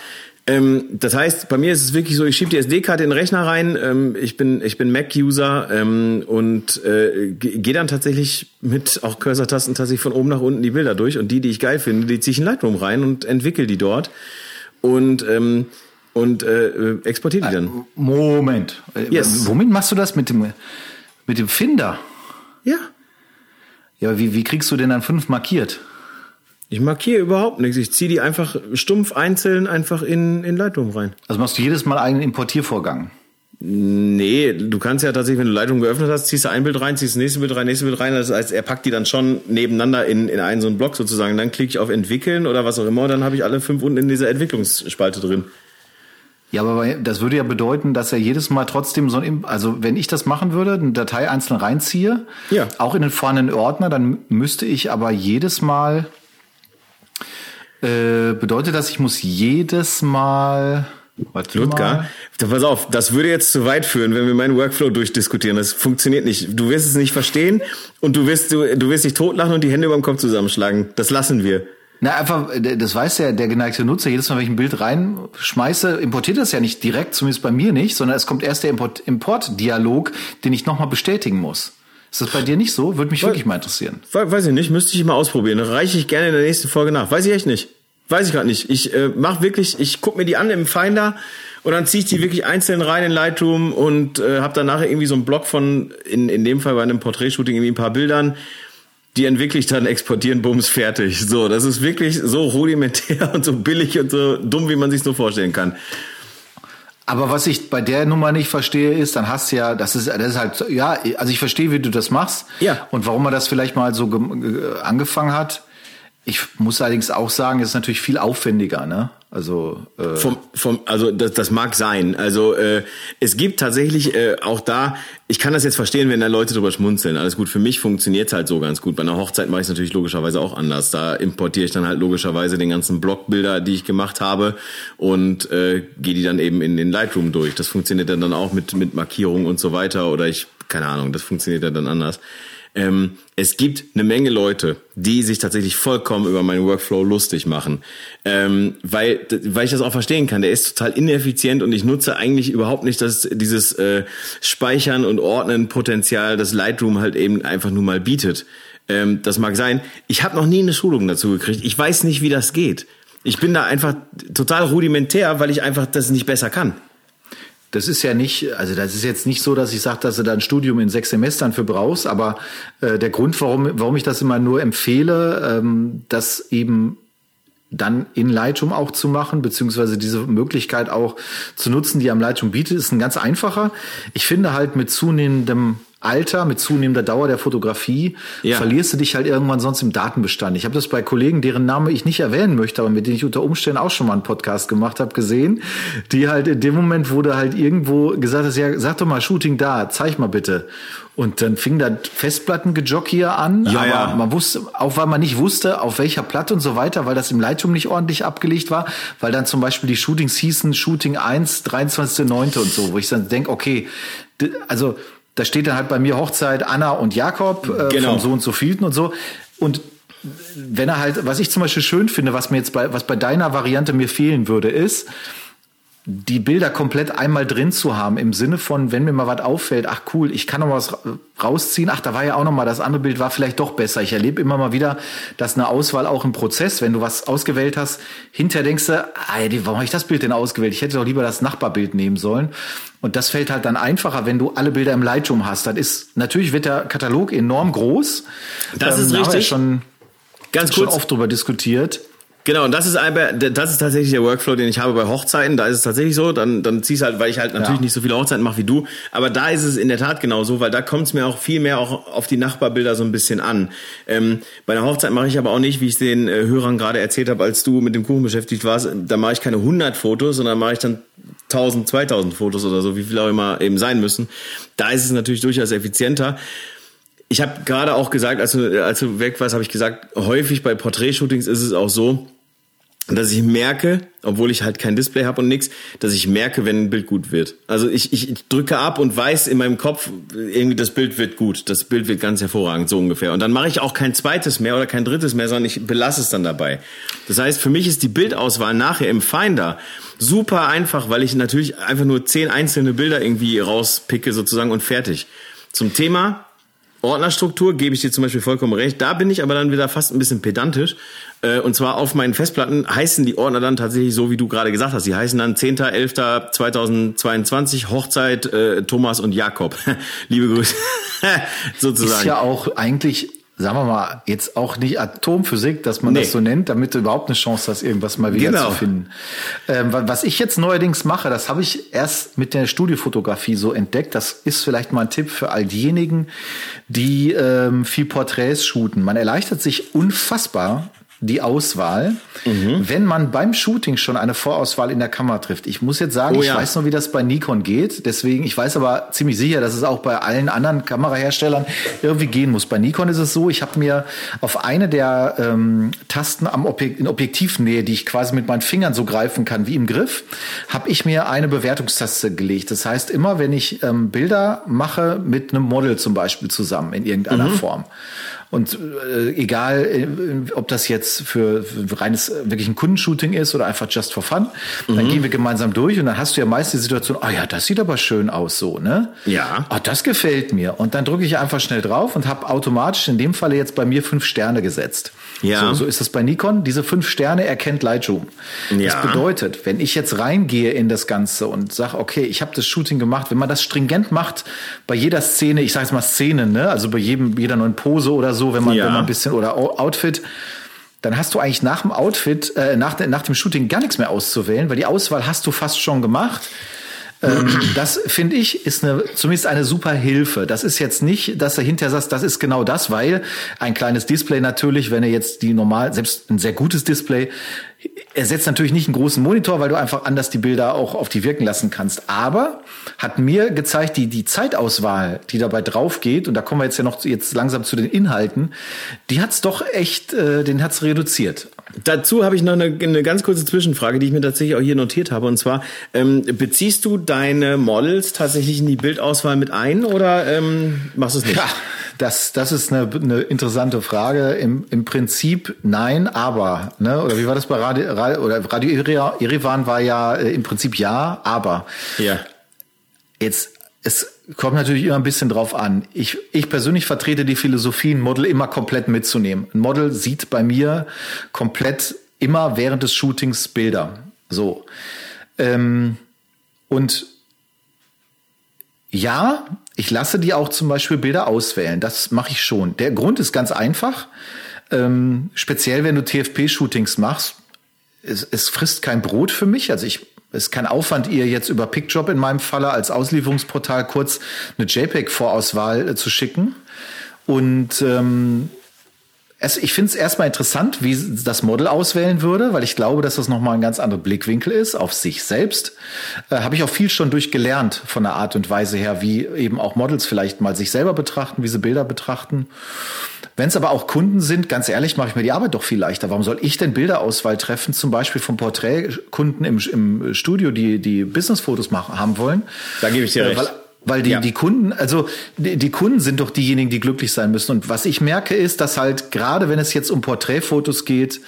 ähm, das heißt, bei mir ist es wirklich so, ich schiebe die SD-Karte in den Rechner rein. Ähm, ich bin ich bin Mac-User ähm, und äh, gehe dann tatsächlich mit auch Cursor-Tasten tatsächlich von oben nach unten die Bilder durch und die, die ich geil finde, die ziehe ich in Lightroom rein und entwickle die dort und ähm, und äh, exportiere die dann. Moment. Äh, Yes. Womit machst du das mit dem mit dem Finder? Ja. Ja, wie, wie kriegst du denn dann fünf markiert? Ich markiere überhaupt nichts. Ich ziehe die einfach stumpf einzeln einfach in, in Lightroom rein. Also machst du jedes Mal einen Importiervorgang. Nee, du kannst ja tatsächlich, wenn du Leitung geöffnet hast, ziehst du ein Bild rein, ziehst das nächste Bild rein, nächste Bild rein. Das heißt, er packt die dann schon nebeneinander in, in einen so einen Block sozusagen. Dann klicke ich auf Entwickeln oder was auch immer, und dann habe ich alle fünf unten in dieser Entwicklungsspalte drin. Ja, aber das würde ja bedeuten, dass er jedes Mal trotzdem so ein, also wenn ich das machen würde, eine Datei einzeln reinziehe, Ja. auch in den vorhandenen Ordner, dann müsste ich aber jedes Mal, äh, bedeutet das, ich muss jedes Mal, warte Ludger, mal. pass auf, das würde jetzt zu weit führen, wenn wir meinen Workflow durchdiskutieren. Das funktioniert nicht. Du wirst es nicht verstehen und du wirst, du, du wirst dich totlachen und die Hände über dem Kopf zusammenschlagen. Das lassen wir. Na, einfach, äh, das weiß ja der geneigte Nutzer, jedes Mal, wenn ich ein Bild reinschmeiße, importiert das ja nicht direkt, zumindest bei mir nicht, sondern es kommt erst der Import- Import-Dialog, den ich nochmal bestätigen muss. Ist das bei dir nicht so? Würde mich wirklich mal interessieren. We- Weiß ich nicht, müsste ich mal ausprobieren. Reiche ich gerne in der nächsten Folge nach. Weiß ich echt nicht. Weiß ich gerade nicht. Ich äh, mach wirklich, ich guck mir die an im Finder und dann ziehe ich die wirklich einzeln rein in Lightroom und äh, habe dann nachher irgendwie so einen Block von, in, in dem Fall bei einem Porträtshooting irgendwie ein paar Bildern, die entwickle ich dann, exportieren, bums, fertig. So, das ist wirklich so rudimentär und so billig und so dumm, wie man sich so vorstellen kann. Aber was ich bei der Nummer nicht verstehe, ist, dann hast du ja, das ist, das ist halt, ja, also ich verstehe, wie du das machst. Ja. Und warum man das vielleicht mal so ge- angefangen hat. Ich muss allerdings auch sagen, es ist natürlich viel aufwendiger, ne? Also, äh, Vom, vom, also das, das mag sein. Also äh, es gibt tatsächlich äh, auch da, ich kann das jetzt verstehen, wenn da Leute drüber schmunzeln. Alles gut, für mich funktioniert halt so ganz gut. Bei einer Hochzeit mache ich natürlich logischerweise auch anders. Da importiere ich dann halt logischerweise den ganzen Blockbilder, die ich gemacht habe und äh, gehe die dann eben in den Lightroom durch. Das funktioniert dann, dann auch mit, mit Markierung und so weiter. Oder ich, keine Ahnung, das funktioniert dann, dann anders. Ähm, es gibt eine Menge Leute, die sich tatsächlich vollkommen über meinen Workflow lustig machen, ähm, weil, weil ich das auch verstehen kann. Der ist total ineffizient und ich nutze eigentlich überhaupt nicht das, dieses äh, Speichern und Ordnen Potenzial, das Lightroom halt eben einfach nur mal bietet. Ähm, das mag sein. Ich habe noch nie eine Schulung dazu gekriegt. Ich weiß nicht, wie das geht. Ich bin da einfach total rudimentär, weil ich einfach das nicht besser kann. Das ist ja nicht, also das ist jetzt nicht so, dass ich sage, dass du da ein Studium in sechs Semestern für brauchst, aber äh, der Grund, warum, warum ich das immer nur empfehle, ähm, dass eben dann in Lightroom auch zu machen, beziehungsweise diese Möglichkeit auch zu nutzen, die am Lightroom bietet, ist ein ganz einfacher. Ich finde halt mit zunehmendem Alter, mit zunehmender Dauer der Fotografie, ja. verlierst du dich halt irgendwann sonst im Datenbestand. Ich habe das bei Kollegen, deren Name ich nicht erwähnen möchte, aber mit denen ich unter Umständen auch schon mal einen Podcast gemacht habe, gesehen, die halt in dem Moment, wo du halt irgendwo gesagt hast, ja, sag doch mal Shooting da, zeig mal bitte. Und dann fing da Festplattengejockier an, ja, aber ja. man wusste, auch weil man nicht wusste, auf welcher Platte und so weiter, weil das im Lightroom nicht ordentlich abgelegt war, weil dann zum Beispiel die Shootings hießen Shooting 1, 23.9. und so, wo ich dann denke, okay, also da steht dann halt bei mir Hochzeit Anna und Jakob äh, genau. vom Sohn zu vielten und so. Und wenn er halt, was ich zum Beispiel schön finde, was mir jetzt bei, was bei deiner Variante mir fehlen würde, ist, die Bilder komplett einmal drin zu haben, im Sinne von, wenn mir mal was auffällt, ach cool, ich kann noch was rausziehen, ach, da war ja auch noch mal, das andere Bild war vielleicht doch besser. Ich erlebe immer mal wieder, dass eine Auswahl auch im Prozess, wenn du was ausgewählt hast, hinterher denkst du, ah, warum habe ich das Bild denn ausgewählt? Ich hätte doch lieber das Nachbarbild nehmen sollen. Und das fällt halt dann einfacher, wenn du alle Bilder im Lightroom hast. Das ist, natürlich wird der Katalog enorm groß. Das ähm, ist richtig. schon, Ganz kurz. schon oft drüber diskutiert. Genau, und das ist das ist tatsächlich der Workflow, den ich habe bei Hochzeiten. Da ist es tatsächlich so, dann, dann ziehst halt, weil ich halt natürlich ja. nicht so viele Hochzeiten mache wie du. Aber da ist es in der Tat genauso, weil da kommt es mir auch viel mehr auch auf die Nachbarbilder so ein bisschen an. Ähm, bei einer Hochzeit mache ich aber auch nicht, wie ich den äh, Hörern gerade erzählt habe, als du mit dem Kuchen beschäftigt warst, da mache ich keine 100 Fotos, sondern mache ich dann 1000, 2000 Fotos oder so, wie viel auch immer eben sein müssen. Da ist es natürlich durchaus effizienter. Ich habe gerade auch gesagt, als du, als du weg warst, habe ich gesagt, häufig bei Porträtshootings ist es auch so, dass ich merke, obwohl ich halt kein Display habe und nix, dass ich merke, wenn ein Bild gut wird. Also ich, ich drücke ab und weiß in meinem Kopf, irgendwie das Bild wird gut, das Bild wird ganz hervorragend, so ungefähr. Und dann mache ich auch kein zweites mehr oder kein drittes mehr, sondern ich belasse es dann dabei. Das heißt, für mich ist die Bildauswahl nachher im Finder super einfach, weil ich natürlich einfach nur zehn einzelne Bilder irgendwie rauspicke sozusagen und fertig. Zum Thema Ordnerstruktur gebe ich dir zum Beispiel vollkommen recht. Da bin ich aber dann wieder fast ein bisschen pedantisch. Äh, und zwar auf meinen Festplatten heißen die Ordner dann tatsächlich so, wie du gerade gesagt hast. Die heißen dann 10.11.2022 Hochzeit äh, Thomas und Jakob. Liebe Grüße. Sozusagen. Ist ja auch eigentlich sagen wir mal, jetzt auch nicht Atomphysik, dass man nee. das so nennt, damit du überhaupt eine Chance hast, irgendwas mal wieder genau. zu finden. Ähm, was ich jetzt neuerdings mache, das habe ich erst mit der Studiofotografie so entdeckt. Das ist vielleicht mal ein Tipp für all diejenigen, die ähm, viel Porträts shooten. Man erleichtert sich unfassbar die Auswahl, mhm. wenn man beim Shooting schon eine Vorauswahl in der Kamera trifft. Ich muss jetzt sagen, oh, ja. ich weiß noch, wie das bei Nikon geht. Deswegen, ich weiß aber ziemlich sicher, dass es auch bei allen anderen Kameraherstellern irgendwie gehen muss. Bei Nikon ist es so, ich habe mir auf eine der ähm, Tasten am Objekt, in Objektivnähe, die ich quasi mit meinen Fingern so greifen kann wie im Griff, habe ich mir eine Bewertungstaste gelegt. Das heißt, immer wenn ich ähm, Bilder mache mit einem Model zum Beispiel zusammen in irgendeiner mhm. Form und äh, egal, äh, ob das jetzt für, für reines äh, wirklich ein Kundenshooting ist oder einfach just for fun, mhm. dann gehen wir gemeinsam durch und dann hast du ja meist die Situation, ah oh ja, das sieht aber schön aus so, ne? Ja. Ah, oh, das gefällt mir. Und dann drücke ich einfach schnell drauf und habe automatisch in dem Falle jetzt bei mir fünf Sterne gesetzt. Ja. So, so ist das bei Nikon. Diese fünf Sterne erkennt Lightroom. Ja. Das bedeutet, wenn ich jetzt reingehe in das Ganze und sage, okay, ich habe das Shooting gemacht, wenn man das stringent macht, bei jeder Szene, ich sage jetzt mal Szene, ne? also bei jedem, jeder neuen Pose oder so, wenn man, ja. wenn man ein bisschen oder Outfit, dann hast du eigentlich nach dem Outfit, äh, nach, nach dem Shooting gar nichts mehr auszuwählen, weil die Auswahl hast du fast schon gemacht. Ähm, das finde ich ist eine, zumindest eine super Hilfe. Das ist jetzt nicht, dass er hinterher sagt, das ist genau das, weil ein kleines Display natürlich, wenn er jetzt die normal, selbst ein sehr gutes Display, ersetzt natürlich nicht einen großen Monitor, weil du einfach anders die Bilder auch auf die wirken lassen kannst. Aber hat mir gezeigt, die, die Zeitauswahl, die dabei drauf geht, und da kommen wir jetzt ja noch jetzt langsam zu den Inhalten, die hat's doch echt, äh, den hat's reduziert. Dazu habe ich noch eine, eine ganz kurze Zwischenfrage, die ich mir tatsächlich auch hier notiert habe. Und zwar, ähm, beziehst du deine Models tatsächlich in die Bildauswahl mit ein oder ähm, machst du es nicht? Ja, das, das ist eine, eine interessante Frage. Im, Im Prinzip nein, aber. Ne? Oder wie war das bei Radio, Radio oder Radio Irivan war ja äh, im Prinzip ja, aber. Ja. Jetzt, es kommt natürlich immer ein bisschen drauf an. Ich, ich persönlich vertrete die Philosophie, ein Model immer komplett mitzunehmen. Ein Model sieht bei mir komplett immer während des Shootings Bilder. So. Ähm, und Ja, ich lasse die auch zum Beispiel Bilder auswählen. Das mache ich schon. Der Grund ist ganz einfach. Ähm, speziell wenn du TFP-Shootings machst, es, es frisst kein Brot für mich. Also ich es ist kein Aufwand, ihr jetzt über PickJob in meinem Falle als Auslieferungsportal kurz eine JPEG-Vorauswahl äh, zu schicken. Und ähm, es, ich finde es erstmal interessant, wie das Model auswählen würde, weil ich glaube, dass das nochmal ein ganz anderer Blickwinkel ist auf sich selbst. Äh, Habe ich auch viel schon durchgelernt von der Art und Weise her, wie eben auch Models vielleicht mal sich selber betrachten, wie sie Bilder betrachten. Wenn es aber auch Kunden sind, ganz ehrlich, mache ich mir die Arbeit doch viel leichter. Warum soll ich denn Bilderauswahl treffen, zum Beispiel von Porträtkunden im, im Studio, die die Businessfotos machen, haben wollen? Da gebe ich dir äh, recht. Weil, die, ja. die Kunden, also die, die, Kunden sind doch diejenigen, die glücklich sein müssen. Und was ich merke, ist, dass halt gerade wenn es jetzt um Porträtfotos geht,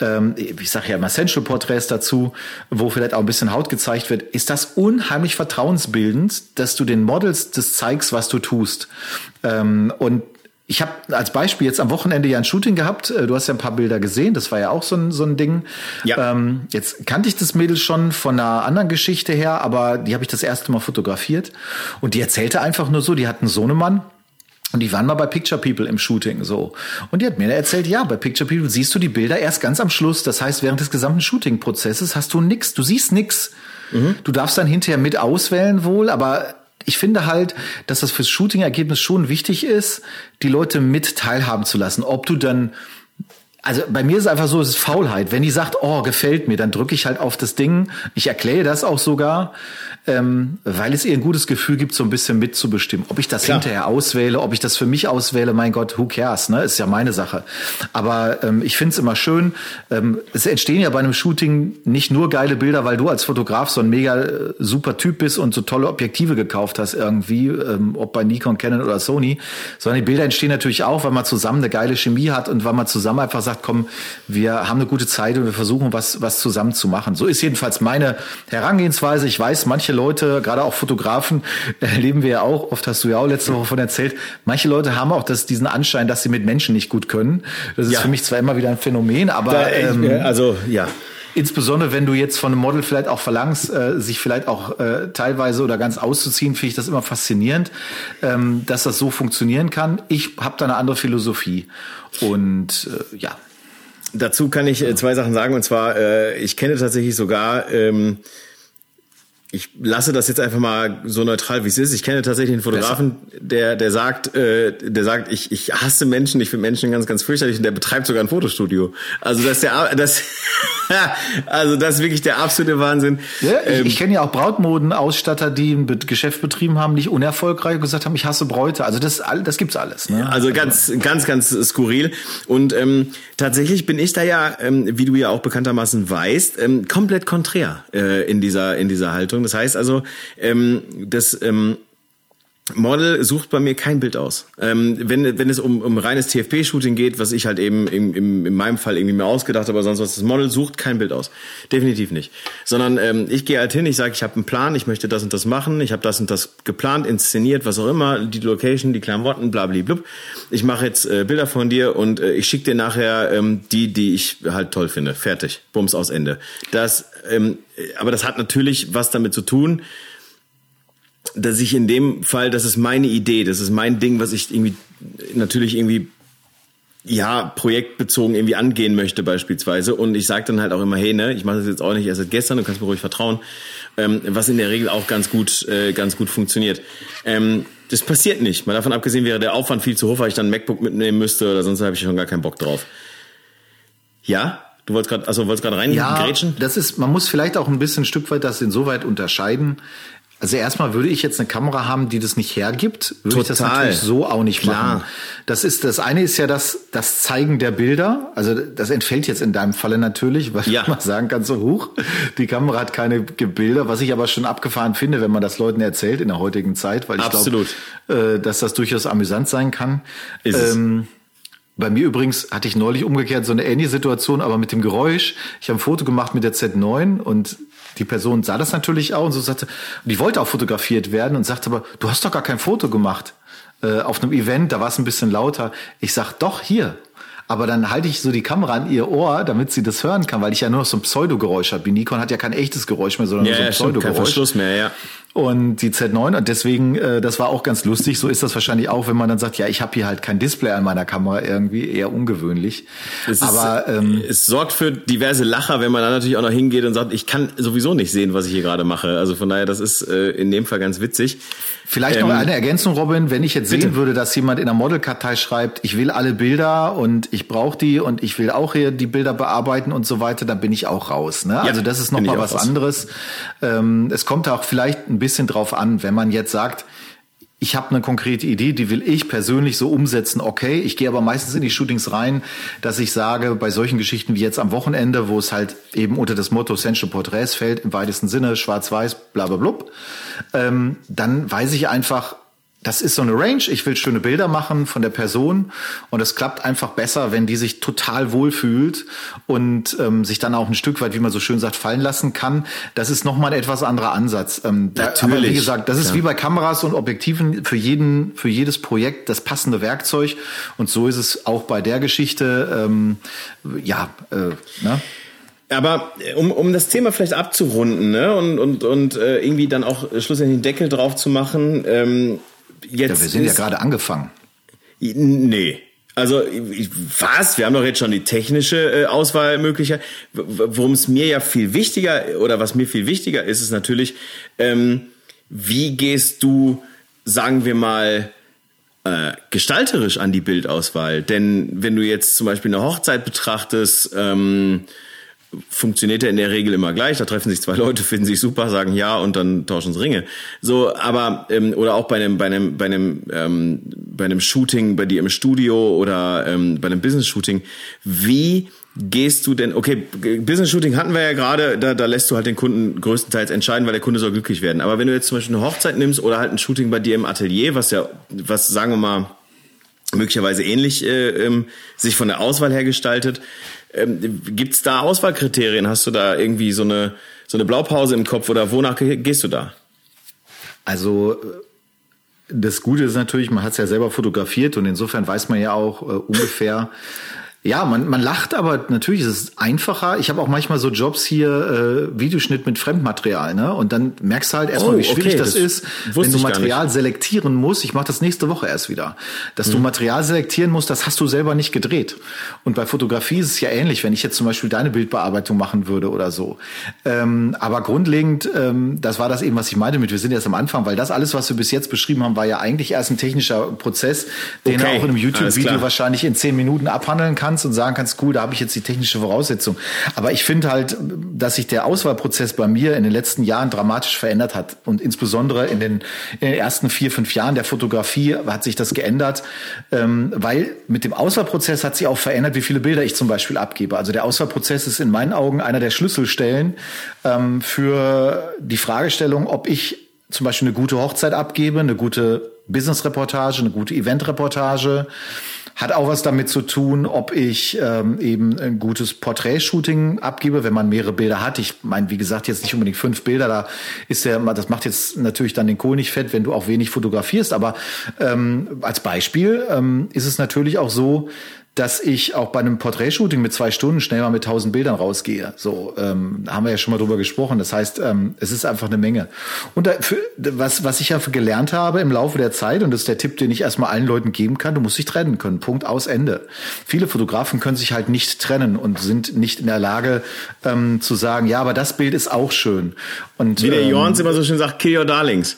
ähm, ich sage ja immer Essential-Porträts dazu, wo vielleicht auch ein bisschen Haut gezeigt wird, ist das unheimlich vertrauensbildend, dass du den Models das zeigst, was du tust. Ähm, und ich habe als Beispiel jetzt am Wochenende ja ein Shooting gehabt. Äh, du hast ja ein paar Bilder gesehen. Das war ja auch so ein, so ein Ding. Ja. Ähm, jetzt kannte ich das Mädel schon von einer anderen Geschichte her, aber die habe ich das erste Mal fotografiert. Und die erzählte einfach nur so, die hatten so einen Mann. Und die waren mal bei Picture People im Shooting so. Und die hat mir erzählt, ja, bei Picture People siehst du die Bilder erst ganz am Schluss. Das heißt, während des gesamten Shooting-Prozesses hast du nix, du siehst nix. Mhm. Du darfst dann hinterher mit auswählen wohl, aber ich finde halt, dass das fürs Shooting-Ergebnis schon wichtig ist, die Leute mit teilhaben zu lassen. Ob du dann also bei mir ist es einfach so, es ist Faulheit. Wenn die sagt, oh, gefällt mir, dann drücke ich halt auf das Ding. Ich erkläre das auch sogar ähm, weil es ihr ein gutes Gefühl gibt, so ein bisschen mitzubestimmen. Ob ich das Klar. hinterher auswähle, ob ich das für mich auswähle, mein Gott, who cares, ne? Ist ja meine Sache. Aber ähm, ich finde es immer schön, ähm, es entstehen ja bei einem Shooting nicht nur geile Bilder, weil du als Fotograf so ein mega äh, super Typ bist und so tolle Objektive gekauft hast irgendwie, ähm, ob bei Nikon, Canon oder Sony, sondern die Bilder entstehen natürlich auch, weil man zusammen eine geile Chemie hat und weil man zusammen einfach sagt, komm, wir haben eine gute Zeit und wir versuchen was, was zusammen zu machen. So ist jedenfalls meine Herangehensweise. Ich weiß, manche manche Leute, gerade auch Fotografen, erleben wir ja auch, oft hast du ja auch letzte Woche von erzählt, manche Leute haben auch das, diesen Anschein, dass sie mit Menschen nicht gut können. Das ist ja. für mich zwar immer wieder ein Phänomen, aber da, ähm, also ja. Insbesondere wenn du jetzt von einem Model vielleicht auch verlangst, äh, sich vielleicht auch äh, teilweise oder ganz auszuziehen, finde ich das immer faszinierend, ähm, dass das so funktionieren kann. Ich habe da eine andere Philosophie und äh, ja. Dazu kann ich äh, zwei Sachen sagen und zwar, äh, ich kenne tatsächlich sogar ähm, ich lasse das jetzt einfach mal so neutral wie es ist. Ich kenne tatsächlich einen Fotografen, der der sagt, äh, der sagt, ich ich hasse Menschen, ich finde Menschen ganz ganz fürchterlich und der betreibt sogar ein Fotostudio. Also das ist der das also das ist wirklich der absolute Wahnsinn. Ja, ich, ähm, ich kenne ja auch Brautmodenausstatter, die ein Geschäft betrieben haben, nicht unerfolgreich und gesagt haben, ich hasse Bräute. Also das das gibt's alles. Ne? Also ganz ganz ganz skurril und ähm, tatsächlich bin ich da ja, ähm, wie du ja auch bekanntermaßen weißt, ähm, komplett konträr äh, in dieser in dieser Haltung. Das heißt also, ähm, das ähm, Model sucht bei mir kein Bild aus. Ähm, wenn, wenn es um, um reines TFP-Shooting geht, was ich halt eben in, in, in meinem Fall irgendwie mir ausgedacht habe, aber sonst was, das Model sucht kein Bild aus. Definitiv nicht. Sondern ähm, ich gehe halt hin, ich sage, ich habe einen Plan, ich möchte das und das machen, ich habe das und das geplant, inszeniert, was auch immer, die Location, die Klamotten, blablablub. Ich mache jetzt äh, Bilder von dir und äh, ich schicke dir nachher ähm, die, die ich halt toll finde. Fertig. Bums aus Ende. Das ähm, aber das hat natürlich was damit zu tun, dass ich in dem Fall, das ist meine Idee, das ist mein Ding, was ich irgendwie natürlich irgendwie ja, projektbezogen irgendwie angehen möchte beispielsweise. Und ich sage dann halt auch immer, hey, ne, ich mache das jetzt auch nicht erst seit gestern, du kannst mir ruhig vertrauen, ähm, was in der Regel auch ganz gut, äh, ganz gut funktioniert. Ähm, das passiert nicht. Mal davon abgesehen wäre der Aufwand viel zu hoch, weil ich dann ein MacBook mitnehmen müsste oder sonst habe ich schon gar keinen Bock drauf. Ja, Du wolltest gerade, also wolltest gerade rein ja? Das ist, man muss vielleicht auch ein bisschen ein Stück weit das insoweit unterscheiden. Also erstmal würde ich jetzt eine Kamera haben, die das nicht hergibt, würde Total. ich das natürlich so auch nicht Klar. machen. Das ist das eine ist ja das das Zeigen der Bilder. Also das entfällt jetzt in deinem Falle natürlich, weil ja. man sagen kann so hoch, die Kamera hat keine Bilder, was ich aber schon abgefahren finde, wenn man das Leuten erzählt in der heutigen Zeit, weil ich glaube, äh, dass das durchaus amüsant sein kann. Ist ähm, bei mir übrigens hatte ich neulich umgekehrt so eine ähnliche Situation, aber mit dem Geräusch. Ich habe ein Foto gemacht mit der Z9 und die Person sah das natürlich auch und so sagte, die wollte auch fotografiert werden und sagte aber, du hast doch gar kein Foto gemacht äh, auf einem Event, da war es ein bisschen lauter. Ich sag, doch, hier. Aber dann halte ich so die Kamera an ihr Ohr, damit sie das hören kann, weil ich ja nur noch so ein Pseudogeräusch habe. Die Nikon hat ja kein echtes Geräusch mehr, sondern ja, so ein Pseudogeräusch. Kein Verschluss mehr, ja. Und die Z9 und deswegen, äh, das war auch ganz lustig. So ist das wahrscheinlich auch, wenn man dann sagt, ja, ich habe hier halt kein Display an meiner Kamera, irgendwie eher ungewöhnlich. Es Aber ist, ähm, es sorgt für diverse Lacher, wenn man dann natürlich auch noch hingeht und sagt, ich kann sowieso nicht sehen, was ich hier gerade mache. Also von daher, das ist äh, in dem Fall ganz witzig. Vielleicht ähm, noch eine Ergänzung, Robin, wenn ich jetzt bitte. sehen würde, dass jemand in der Modelkartei schreibt, ich will alle Bilder und ich brauche die und ich will auch hier die Bilder bearbeiten und so weiter, dann bin ich auch raus. Ne? Ja, also das ist nochmal was raus. anderes. Ähm, es kommt auch vielleicht ein bisschen drauf an, wenn man jetzt sagt, ich habe eine konkrete Idee, die will ich persönlich so umsetzen, okay. Ich gehe aber meistens in die Shootings rein, dass ich sage, bei solchen Geschichten wie jetzt am Wochenende, wo es halt eben unter das Motto Sensual Portraits fällt, im weitesten Sinne, schwarz-weiß, bla ähm, dann weiß ich einfach, das ist so eine Range. Ich will schöne Bilder machen von der Person und es klappt einfach besser, wenn die sich total wohlfühlt und ähm, sich dann auch ein Stück weit, wie man so schön sagt, fallen lassen kann. Das ist nochmal ein etwas anderer Ansatz. Ähm, Natürlich. Aber wie gesagt, das ist ja. wie bei Kameras und Objektiven für jeden, für jedes Projekt das passende Werkzeug und so ist es auch bei der Geschichte. Ähm, ja, äh, ne? Aber äh, um, um das Thema vielleicht abzurunden ne? und, und, und äh, irgendwie dann auch schlussendlich den Deckel drauf zu machen, ähm, jetzt. Ja, wir sind ja gerade angefangen. Nee. Also was? Wir haben doch jetzt schon die technische äh, Auswahlmöglichkeit. Worum es mir ja viel wichtiger oder was mir viel wichtiger ist, ist natürlich, ähm, wie gehst du, sagen wir mal, äh, gestalterisch an die Bildauswahl? Denn wenn du jetzt zum Beispiel eine Hochzeit betrachtest, ähm, funktioniert ja in der Regel immer gleich. Da treffen sich zwei Leute, finden sich super, sagen ja und dann tauschen sie Ringe. So, aber ähm, oder auch bei einem bei einem bei einem ähm, bei einem Shooting bei dir im Studio oder ähm, bei einem Business Shooting. Wie gehst du denn? Okay, Business Shooting hatten wir ja gerade. Da, da lässt du halt den Kunden größtenteils entscheiden, weil der Kunde soll glücklich werden. Aber wenn du jetzt zum Beispiel eine Hochzeit nimmst oder halt ein Shooting bei dir im Atelier, was ja was sagen wir mal möglicherweise ähnlich äh, ähm, sich von der Auswahl her gestaltet. Ähm, Gibt es da Auswahlkriterien? Hast du da irgendwie so eine, so eine Blaupause im Kopf oder wonach gehst du da? Also das Gute ist natürlich, man hat es ja selber fotografiert und insofern weiß man ja auch äh, ungefähr, ja, man, man lacht, aber natürlich ist es einfacher. Ich habe auch manchmal so Jobs hier, äh, Videoschnitt mit Fremdmaterial, ne? Und dann merkst du halt erstmal, oh, wie schwierig okay, das, das, ist, wenn du Material selektieren musst. Ich mache das nächste Woche erst wieder. Dass mhm. du Material selektieren musst, das hast du selber nicht gedreht. Und bei Fotografie ist es ja ähnlich, wenn ich jetzt zum Beispiel deine Bildbearbeitung machen würde oder so. Ähm, aber grundlegend, ähm, das war das eben, was ich meinte mit, wir sind erst am Anfang, weil das alles, was wir bis jetzt beschrieben haben, war ja eigentlich erst ein technischer Prozess, den okay. auch in einem YouTube-Video wahrscheinlich in zehn Minuten abhandeln kann kannst und sagen kannst, cool, da habe ich jetzt die technische Voraussetzung. Aber ich finde halt, dass sich der Auswahlprozess bei mir in den letzten Jahren dramatisch verändert hat. Und insbesondere in den, in den ersten vier, fünf Jahren der Fotografie hat sich das geändert, ähm, weil mit dem Auswahlprozess hat sich auch verändert, wie viele Bilder ich zum Beispiel abgebe. Also der Auswahlprozess ist in meinen Augen einer der Schlüsselstellen ähm, für die Fragestellung, ob ich zum Beispiel eine gute Hochzeit abgebe, eine gute Business-Reportage, eine gute Event-Reportage, hat auch was damit zu tun, ob ich ähm, eben ein gutes Porträtshooting abgebe, wenn man mehrere Bilder hat. Ich meine, wie gesagt, jetzt nicht unbedingt fünf Bilder, da ist ja, das macht jetzt natürlich dann den Kohl nicht fett, wenn du auch wenig fotografierst. Aber ähm, als Beispiel ähm, ist es natürlich auch so, dass ich auch bei einem Porträtshooting mit zwei Stunden schnell mal mit tausend Bildern rausgehe. So ähm, haben wir ja schon mal drüber gesprochen. Das heißt, ähm, es ist einfach eine Menge. Und da, für, was, was ich ja gelernt habe im Laufe der Zeit, und das ist der Tipp, den ich erstmal allen Leuten geben kann, du musst dich trennen können. Punkt aus Ende. Viele Fotografen können sich halt nicht trennen und sind nicht in der Lage ähm, zu sagen, ja, aber das Bild ist auch schön. Und, Wie der ähm, Jorns immer so schön sagt, kill your darlings.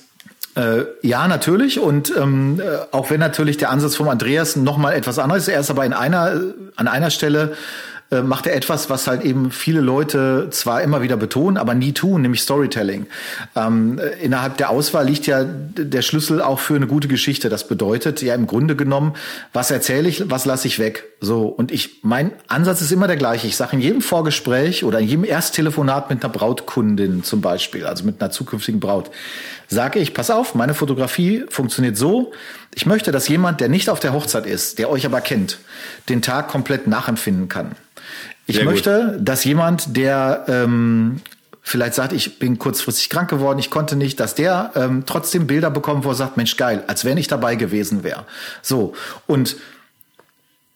Äh, ja, natürlich. Und ähm, äh, auch wenn natürlich der Ansatz vom Andreas noch mal etwas anderes ist, er ist aber in einer, an einer Stelle äh, macht er etwas, was halt eben viele Leute zwar immer wieder betonen, aber nie tun, nämlich Storytelling. Ähm, äh, innerhalb der Auswahl liegt ja der Schlüssel auch für eine gute Geschichte. Das bedeutet ja im Grunde genommen, was erzähle ich, was lasse ich weg. So und ich, mein Ansatz ist immer der gleiche. Ich sage in jedem Vorgespräch oder in jedem Ersttelefonat mit einer Brautkundin zum Beispiel, also mit einer zukünftigen Braut, sage ich, pass auf, meine Fotografie funktioniert so. Ich möchte, dass jemand, der nicht auf der Hochzeit ist, der euch aber kennt, den Tag komplett nachempfinden kann. Ich Sehr möchte, gut. dass jemand, der ähm, vielleicht sagt, ich bin kurzfristig krank geworden, ich konnte nicht, dass der ähm, trotzdem Bilder bekommt, wo er sagt, Mensch, geil, als wenn ich dabei gewesen wäre. So. Und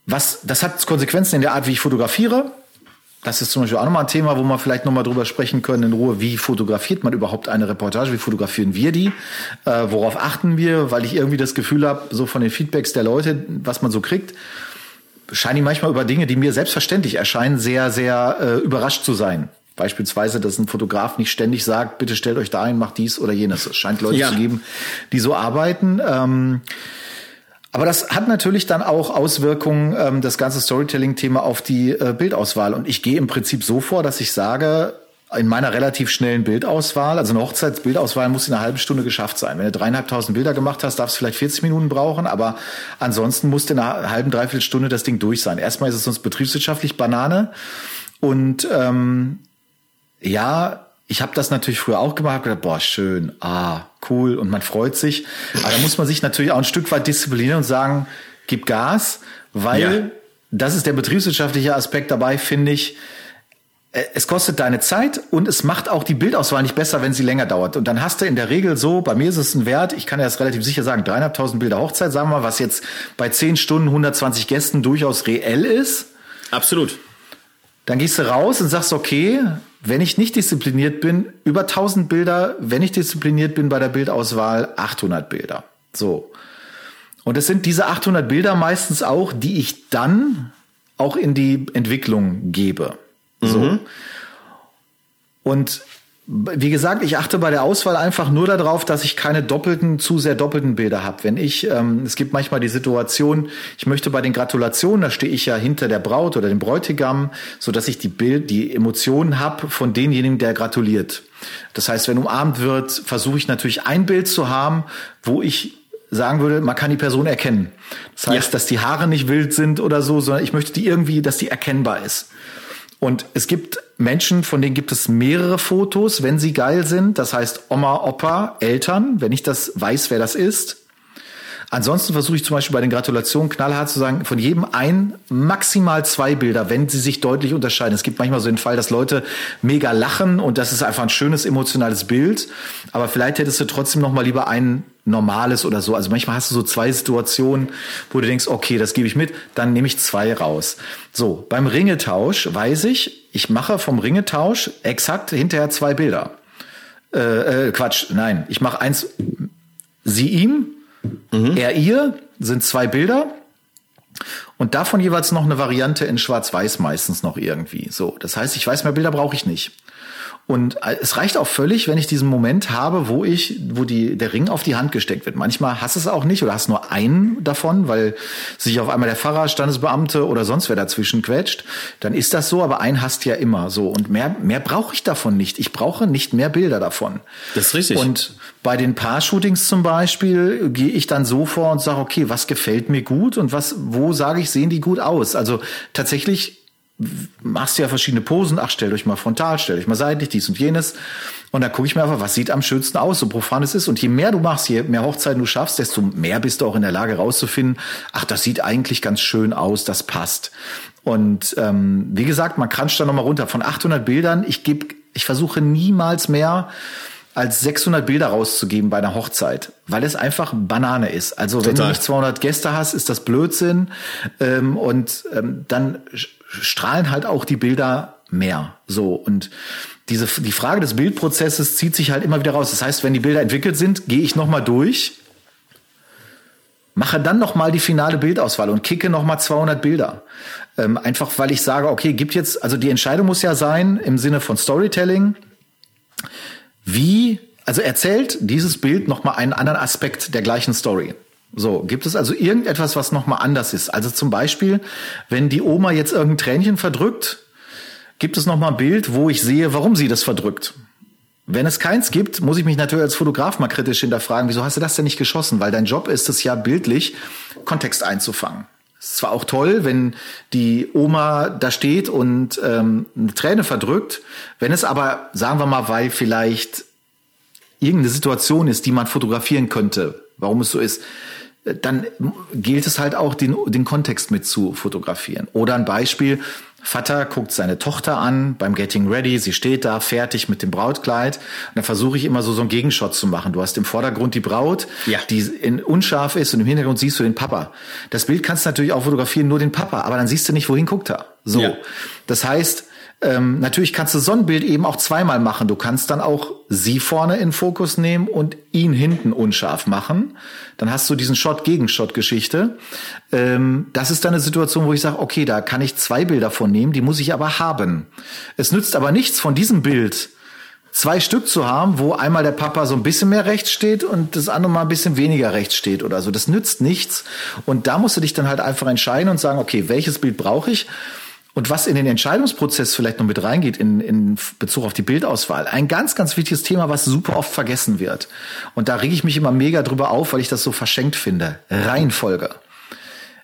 was, das hat Konsequenzen in der Art, wie ich fotografiere. Das ist zum Beispiel auch nochmal ein Thema, wo wir vielleicht nochmal drüber sprechen können in Ruhe. Wie fotografiert man überhaupt eine Reportage? Wie fotografieren wir die? Äh, worauf achten wir? Weil ich irgendwie das Gefühl habe, so von den Feedbacks der Leute, was man so kriegt, scheinen die manchmal über Dinge, die mir selbstverständlich erscheinen, sehr, sehr äh, überrascht zu sein. Beispielsweise, dass ein Fotograf nicht ständig sagt, bitte stellt euch da ein, macht dies oder jenes. Es scheint Leute ja. zu geben, die so arbeiten. Ähm, aber das hat natürlich dann auch Auswirkungen, ähm, das ganze Storytelling-Thema auf die äh, Bildauswahl. Und ich gehe im Prinzip so vor, dass ich sage, in meiner relativ schnellen Bildauswahl, also eine Hochzeitsbildauswahl muss in einer halben Stunde geschafft sein. Wenn du dreieinhalbtausend Bilder gemacht hast, darfst du vielleicht 40 Minuten brauchen, aber ansonsten musst du in einer halben, dreiviertel Stunde das Ding durch sein. Erstmal ist es sonst betriebswirtschaftlich Banane und ähm, ja, ich habe das natürlich früher auch gemacht, gedacht, boah, schön, ah, cool und man freut sich. Aber da muss man sich natürlich auch ein Stück weit disziplinieren und sagen, gib Gas, weil ja. das ist der betriebswirtschaftliche Aspekt dabei, finde ich. Äh, es kostet deine Zeit und es macht auch die Bildauswahl nicht besser, wenn sie länger dauert. Und dann hast du in der Regel so, bei mir ist es ein Wert, ich kann ja das relativ sicher sagen, dreieinhalbtausend Bilder Hochzeit, sagen wir mal, was jetzt bei zehn Stunden 120 Gästen durchaus reell ist. Absolut. Dann gehst du raus und sagst, okay, wenn ich nicht diszipliniert bin, über 1000 Bilder, wenn ich diszipliniert bin bei der Bildauswahl, 800 Bilder. So. Und es sind diese 800 Bilder meistens auch, die ich dann auch in die Entwicklung gebe. So. Mhm. Und wie gesagt, ich achte bei der Auswahl einfach nur darauf, dass ich keine doppelten, zu sehr doppelten Bilder habe. Wenn ich, ähm, es gibt manchmal die Situation, ich möchte bei den Gratulationen, da stehe ich ja hinter der Braut oder dem Bräutigam, so dass ich die Bild, die Emotionen habe von denjenigen, der gratuliert. Das heißt, wenn umarmt wird, versuche ich natürlich ein Bild zu haben, wo ich sagen würde, man kann die Person erkennen. Das heißt, ja. dass die Haare nicht wild sind oder so, sondern ich möchte die irgendwie, dass die erkennbar ist. Und es gibt Menschen, von denen gibt es mehrere Fotos, wenn sie geil sind. Das heißt Oma, Opa, Eltern, wenn ich das weiß, wer das ist. Ansonsten versuche ich zum Beispiel bei den Gratulationen knallhart zu sagen, von jedem ein, maximal zwei Bilder, wenn sie sich deutlich unterscheiden. Es gibt manchmal so den Fall, dass Leute mega lachen und das ist einfach ein schönes emotionales Bild. Aber vielleicht hättest du trotzdem noch mal lieber ein normales oder so. Also manchmal hast du so zwei Situationen, wo du denkst, okay, das gebe ich mit, dann nehme ich zwei raus. So, beim Ringetausch weiß ich, ich mache vom Ringetausch exakt hinterher zwei Bilder. Äh, äh, Quatsch, nein, ich mache eins, sie ihm, Mhm. Er, ihr sind zwei Bilder. Und davon jeweils noch eine Variante in Schwarz-Weiß meistens noch irgendwie. So, das heißt, ich weiß, mehr Bilder brauche ich nicht. Und äh, es reicht auch völlig, wenn ich diesen Moment habe, wo ich, wo die, der Ring auf die Hand gesteckt wird. Manchmal hast du es auch nicht oder hast nur einen davon, weil sich auf einmal der Pfarrer, Standesbeamte oder sonst wer dazwischen quetscht. Dann ist das so, aber einen hast ja immer so. Und mehr, mehr brauche ich davon nicht. Ich brauche nicht mehr Bilder davon. Das ist richtig. Und bei den Paar-Shootings zum Beispiel gehe ich dann so vor und sage, okay, was gefällt mir gut und was, wo sage ich, sehen die gut aus? Also tatsächlich machst du ja verschiedene Posen. Ach, stellt euch mal frontal, stellt euch mal seitlich, dies und jenes. Und dann gucke ich mir einfach, was sieht am schönsten aus, so profan es ist. Und je mehr du machst, je mehr Hochzeiten du schaffst, desto mehr bist du auch in der Lage rauszufinden, ach, das sieht eigentlich ganz schön aus, das passt. Und ähm, wie gesagt, man kranscht da nochmal runter. Von 800 Bildern, ich gebe, ich versuche niemals mehr als 600 Bilder rauszugeben bei einer Hochzeit, weil es einfach Banane ist. Also Total. wenn du nicht 200 Gäste hast, ist das Blödsinn. Ähm, und ähm, dann strahlen halt auch die Bilder mehr. So und diese die Frage des Bildprozesses zieht sich halt immer wieder raus. Das heißt, wenn die Bilder entwickelt sind, gehe ich noch mal durch, mache dann noch mal die finale Bildauswahl und kicke noch mal 200 Bilder. Ähm, einfach weil ich sage, okay, gibt jetzt also die Entscheidung muss ja sein im Sinne von Storytelling. Wie also erzählt dieses Bild noch mal einen anderen Aspekt der gleichen Story. So, gibt es also irgendetwas, was nochmal anders ist? Also zum Beispiel, wenn die Oma jetzt irgendein Tränchen verdrückt, gibt es nochmal ein Bild, wo ich sehe, warum sie das verdrückt. Wenn es keins gibt, muss ich mich natürlich als Fotograf mal kritisch hinterfragen, wieso hast du das denn nicht geschossen? Weil dein Job ist es ja bildlich, Kontext einzufangen. Es ist zwar auch toll, wenn die Oma da steht und ähm, eine Träne verdrückt, wenn es aber, sagen wir mal, weil vielleicht irgendeine Situation ist, die man fotografieren könnte, warum es so ist, dann gilt es halt auch, den, den Kontext mit zu fotografieren. Oder ein Beispiel, Vater guckt seine Tochter an beim Getting Ready, sie steht da fertig mit dem Brautkleid. Und dann versuche ich immer so, so einen Gegenshot zu machen. Du hast im Vordergrund die Braut, ja. die in unscharf ist und im Hintergrund siehst du den Papa. Das Bild kannst du natürlich auch fotografieren, nur den Papa, aber dann siehst du nicht, wohin guckt er. So. Ja. Das heißt, Ähm, natürlich kannst du so ein Bild eben auch zweimal machen. Du kannst dann auch sie vorne in Fokus nehmen und ihn hinten unscharf machen. Dann hast du diesen Shot-Gegen-Shot-Geschichte. Ähm, das ist dann eine Situation, wo ich sage, okay, da kann ich zwei Bilder von nehmen, die muss ich aber haben. Es nützt aber nichts von diesem Bild zwei Stück zu haben, wo einmal der Papa so ein bisschen mehr rechts steht und das andere mal ein bisschen weniger rechts steht oder so. Das nützt nichts. Und da musst du dich dann halt einfach entscheiden und sagen, okay, welches Bild brauche ich? Und was in den Entscheidungsprozess vielleicht noch mit reingeht in, in Bezug auf die Bildauswahl, ein ganz, ganz wichtiges Thema, was super oft vergessen wird. Und da rege ich mich immer mega drüber auf, weil ich das so verschenkt finde. Reihenfolge.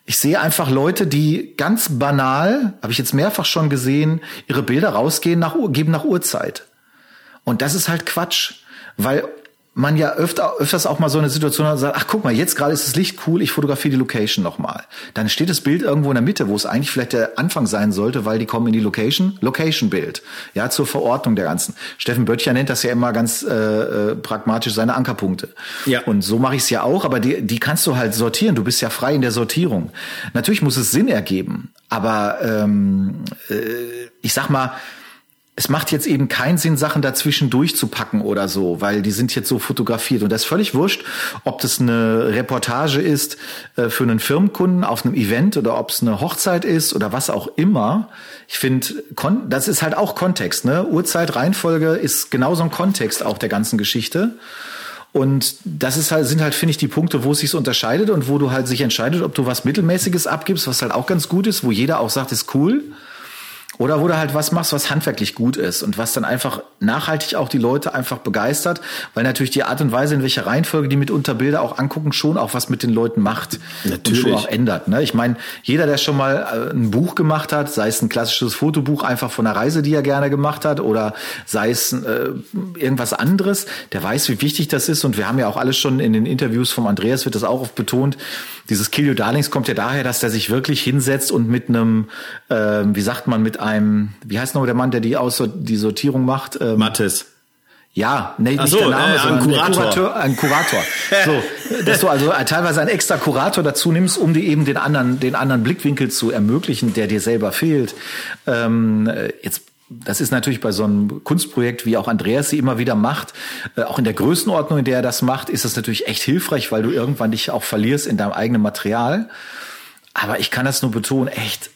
Ich sehe einfach Leute, die ganz banal, habe ich jetzt mehrfach schon gesehen, ihre Bilder rausgehen, nach, geben nach Uhrzeit. Und das ist halt Quatsch, weil man ja öfter, öfters auch mal so eine Situation hat, sagt, ach guck mal, jetzt gerade ist das Licht cool, ich fotografiere die Location nochmal. Dann steht das Bild irgendwo in der Mitte, wo es eigentlich vielleicht der Anfang sein sollte, weil die kommen in die Location, Location-Bild, ja, zur Verordnung der ganzen. Steffen Böttcher nennt das ja immer ganz äh, äh, pragmatisch seine Ankerpunkte. Ja. Und so mache ich es ja auch, aber die, die kannst du halt sortieren, du bist ja frei in der Sortierung. Natürlich muss es Sinn ergeben, aber ähm, äh, ich sag mal, es macht jetzt eben keinen Sinn, Sachen dazwischen durchzupacken oder so, weil die sind jetzt so fotografiert. Und das ist völlig wurscht, ob das eine Reportage ist äh, für einen Firmenkunden auf einem Event oder ob es eine Hochzeit ist oder was auch immer. Ich finde, das ist halt auch Kontext. Ne? Uhrzeit, Reihenfolge ist genauso ein Kontext auch der ganzen Geschichte. Und das ist halt, sind halt, finde ich, die Punkte, wo es sich unterscheidet und wo du halt sich entscheidet, ob du was Mittelmäßiges abgibst, was halt auch ganz gut ist, wo jeder auch sagt, ist cool oder wo du halt was machst, was handwerklich gut ist und was dann einfach nachhaltig auch die Leute einfach begeistert, weil natürlich die Art und Weise, in welcher Reihenfolge die mitunter Bilder auch angucken, schon auch was mit den Leuten macht natürlich. und schon auch ändert. Ne? Ich meine, jeder, der schon mal äh, ein Buch gemacht hat, sei es ein klassisches Fotobuch einfach von einer Reise, die er gerne gemacht hat, oder sei es äh, irgendwas anderes, der weiß, wie wichtig das ist. Und wir haben ja auch alles schon in den Interviews vom Andreas wird das auch oft betont. Dieses Kill Your Darlings kommt ja daher, dass der sich wirklich hinsetzt und mit einem, äh, wie sagt man, mit einem, wie heißt noch der Mann, der die, Aus die Sortierung macht? Ähm, Mattes. Ja, nee, nicht so, der Name, äh, sondern ein Kurator. Kurator, ein Kurator. so, dass du also teilweise einen extra Kurator dazu nimmst, um dir eben den anderen, den anderen Blickwinkel zu ermöglichen, der dir selber fehlt. Ähm, jetzt das ist natürlich bei so einem Kunstprojekt, wie auch Andreas sie immer wieder macht, äh, auch in der Größenordnung, in der er das macht, ist das natürlich echt hilfreich, weil du irgendwann dich auch verlierst in deinem eigenen Material. Aber ich kann das nur betonen, echt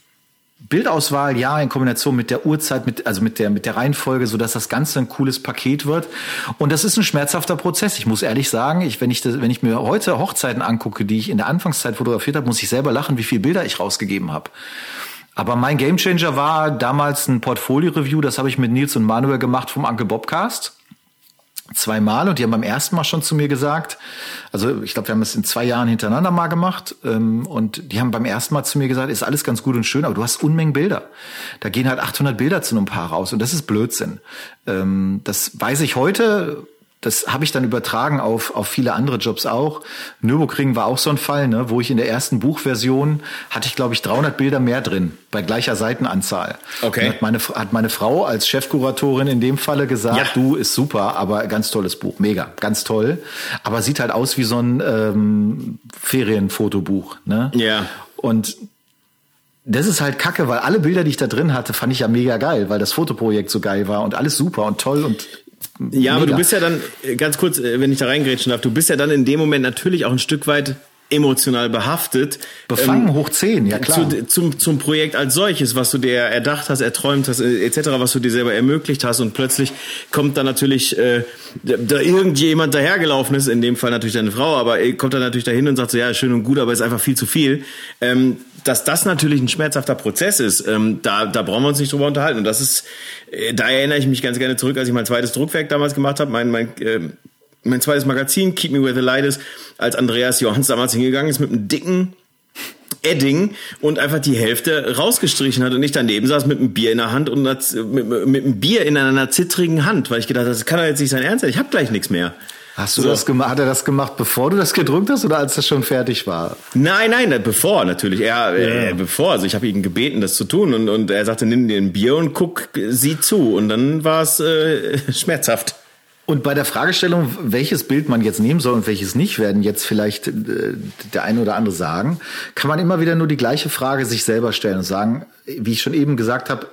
Bildauswahl, ja, in Kombination mit der Uhrzeit, mit, also mit der, mit der Reihenfolge, so dass das Ganze ein cooles Paket wird. Und das ist ein schmerzhafter Prozess. Ich muss ehrlich sagen, ich, wenn ich das, wenn ich mir heute Hochzeiten angucke, die ich in der Anfangszeit fotografiert habe, muss ich selber lachen, wie viele Bilder ich rausgegeben habe. Aber mein Gamechanger war damals ein Portfolio-Review, das habe ich mit Nils und Manuel gemacht vom Uncle Bobcast zweimal und die haben beim ersten Mal schon zu mir gesagt, also ich glaube, wir haben es in zwei Jahren hintereinander mal gemacht ähm, und die haben beim ersten Mal zu mir gesagt, ist alles ganz gut und schön, aber du hast Unmengen Bilder. Da gehen halt 800 Bilder zu einem Paar raus und das ist Blödsinn. Ähm, das weiß ich heute das habe ich dann übertragen auf, auf viele andere Jobs auch. Nürburgring war auch so ein Fall, ne, wo ich in der ersten Buchversion hatte ich, glaube ich, 300 Bilder mehr drin, bei gleicher Seitenanzahl. Okay. Hat meine, hat meine Frau als Chefkuratorin in dem Falle gesagt, ja. du, ist super, aber ganz tolles Buch, mega, ganz toll. Aber sieht halt aus wie so ein ähm, Ferienfotobuch. Ne? Ja. Und das ist halt kacke, weil alle Bilder, die ich da drin hatte, fand ich ja mega geil, weil das Fotoprojekt so geil war und alles super und toll und ja, Mega. aber du bist ja dann, äh, ganz kurz, äh, wenn ich da reingrätschen darf, du bist ja dann in dem Moment natürlich auch ein Stück weit emotional behaftet. Befangen ähm, hoch zehn, ja klar. Zu, zum, zum Projekt als solches, was du dir erdacht hast, erträumt hast, äh, etc., was du dir selber ermöglicht hast und plötzlich kommt dann natürlich äh, da irgendjemand dahergelaufen ist, in dem Fall natürlich deine Frau, aber kommt dann natürlich dahin und sagt so, ja, schön und gut, aber ist einfach viel zu viel. Ähm, dass das natürlich ein schmerzhafter Prozess ist, ähm, da, da brauchen wir uns nicht drüber unterhalten. Und das ist, äh, da erinnere ich mich ganz gerne zurück, als ich mein zweites Druckwerk damals gemacht habe, mein, mein, äh, mein zweites Magazin, Keep Me Where the Light Is, als Andreas Johanns damals hingegangen ist mit einem dicken Edding und einfach die Hälfte rausgestrichen hat und ich daneben saß mit einem Bier in der Hand und mit, mit einem Bier in einer zittrigen Hand, weil ich gedacht habe, das kann doch jetzt nicht sein Ernst sein, ich habe gleich nichts mehr. Hast du so. das gemacht? Hat er das gemacht, bevor du das gedrückt hast oder als das schon fertig war? Nein, nein, bevor natürlich. Er, ja. äh, bevor. Also ich habe ihn gebeten, das zu tun und, und er sagte, nimm dir ein Bier und guck, sieh zu. Und dann war es äh, schmerzhaft. Und bei der Fragestellung, welches Bild man jetzt nehmen soll und welches nicht, werden jetzt vielleicht äh, der eine oder andere sagen, kann man immer wieder nur die gleiche Frage sich selber stellen und sagen, wie ich schon eben gesagt habe,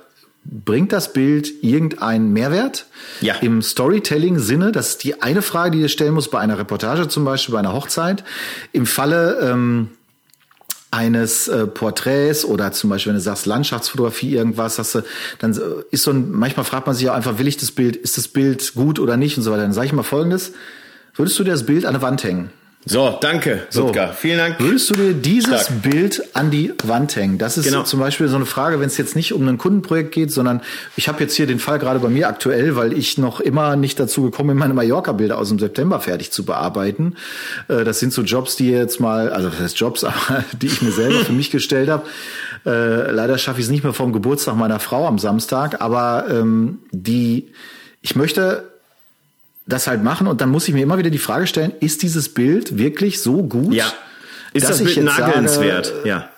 bringt das Bild irgendeinen Mehrwert? Ja. Im Storytelling-Sinne, das ist die eine Frage, die ihr stellen muss bei einer Reportage zum Beispiel, bei einer Hochzeit. Im Falle ähm, eines äh, Porträts oder zum Beispiel, wenn du sagst Landschaftsfotografie, irgendwas, hast du, dann ist so ein, manchmal fragt man sich auch einfach, will ich das Bild, ist das Bild gut oder nicht und so weiter. Dann sage ich mal Folgendes, würdest du dir das Bild an der Wand hängen? So, danke, Sutka. So. Vielen Dank. Würdest du dir dieses Stark. Bild an die Wand hängen? Das ist genau. zum Beispiel so eine Frage, wenn es jetzt nicht um ein Kundenprojekt geht, sondern ich habe jetzt hier den Fall gerade bei mir aktuell, weil ich noch immer nicht dazu gekommen bin, meine Mallorca-Bilder aus dem September fertig zu bearbeiten. Äh, das sind so Jobs, die jetzt mal, also das heißt Jobs, aber die ich mir selber für mich gestellt habe. Äh, leider schaffe ich es nicht mehr vom Geburtstag meiner Frau am Samstag, aber ähm, die, ich möchte das halt machen und dann muss ich mir immer wieder die Frage stellen, ist dieses Bild wirklich so gut? Ja. Ist das Bild nagelnswert? Sage, ja.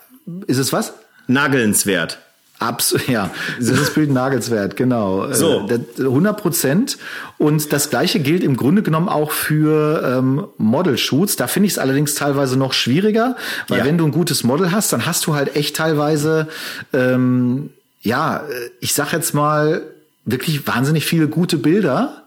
Ist es was? Nagelnswert. Absolut, ja. Dieses Bild nagelswert, genau. So. 100 Prozent. Und das Gleiche gilt im Grunde genommen auch für ähm, Model-Shoots. Da finde ich es allerdings teilweise noch schwieriger, weil ja. wenn du ein gutes Model hast, dann hast du halt echt teilweise, ähm, ja, ich sag jetzt mal, wirklich wahnsinnig viele gute Bilder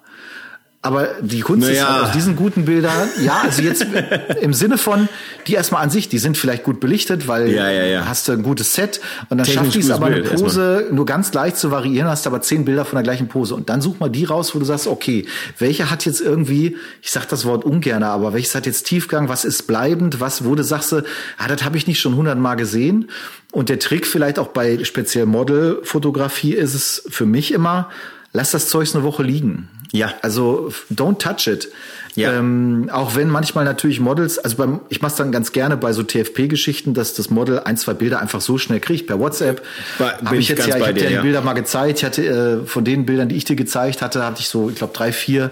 aber die Kunst naja. ist halt aus diesen guten Bildern, ja, also jetzt im Sinne von, die erstmal an sich, die sind vielleicht gut belichtet, weil ja, ja, ja. hast du ein gutes Set und dann schafft die es aber eine Pose erstmal. nur ganz leicht zu variieren, hast aber zehn Bilder von der gleichen Pose und dann such mal die raus, wo du sagst, okay, welche hat jetzt irgendwie, ich sag das Wort ungern, aber welches hat jetzt Tiefgang, was ist bleibend, was wurde, sagst du, ah, das habe ich nicht schon hundertmal gesehen und der Trick vielleicht auch bei speziell Modelfotografie ist es für mich immer, lass das Zeug eine Woche liegen. Ja. Also don't touch it. Ja. Ähm, auch wenn manchmal natürlich Models, also beim, ich mache dann ganz gerne bei so TFP-Geschichten, dass das Model ein, zwei Bilder einfach so schnell kriegt per WhatsApp. Habe ich jetzt ja, ich habe dir die Bilder mal gezeigt. Ich hatte äh, von den Bildern, die ich dir gezeigt hatte, hatte ich so, ich glaube, drei, vier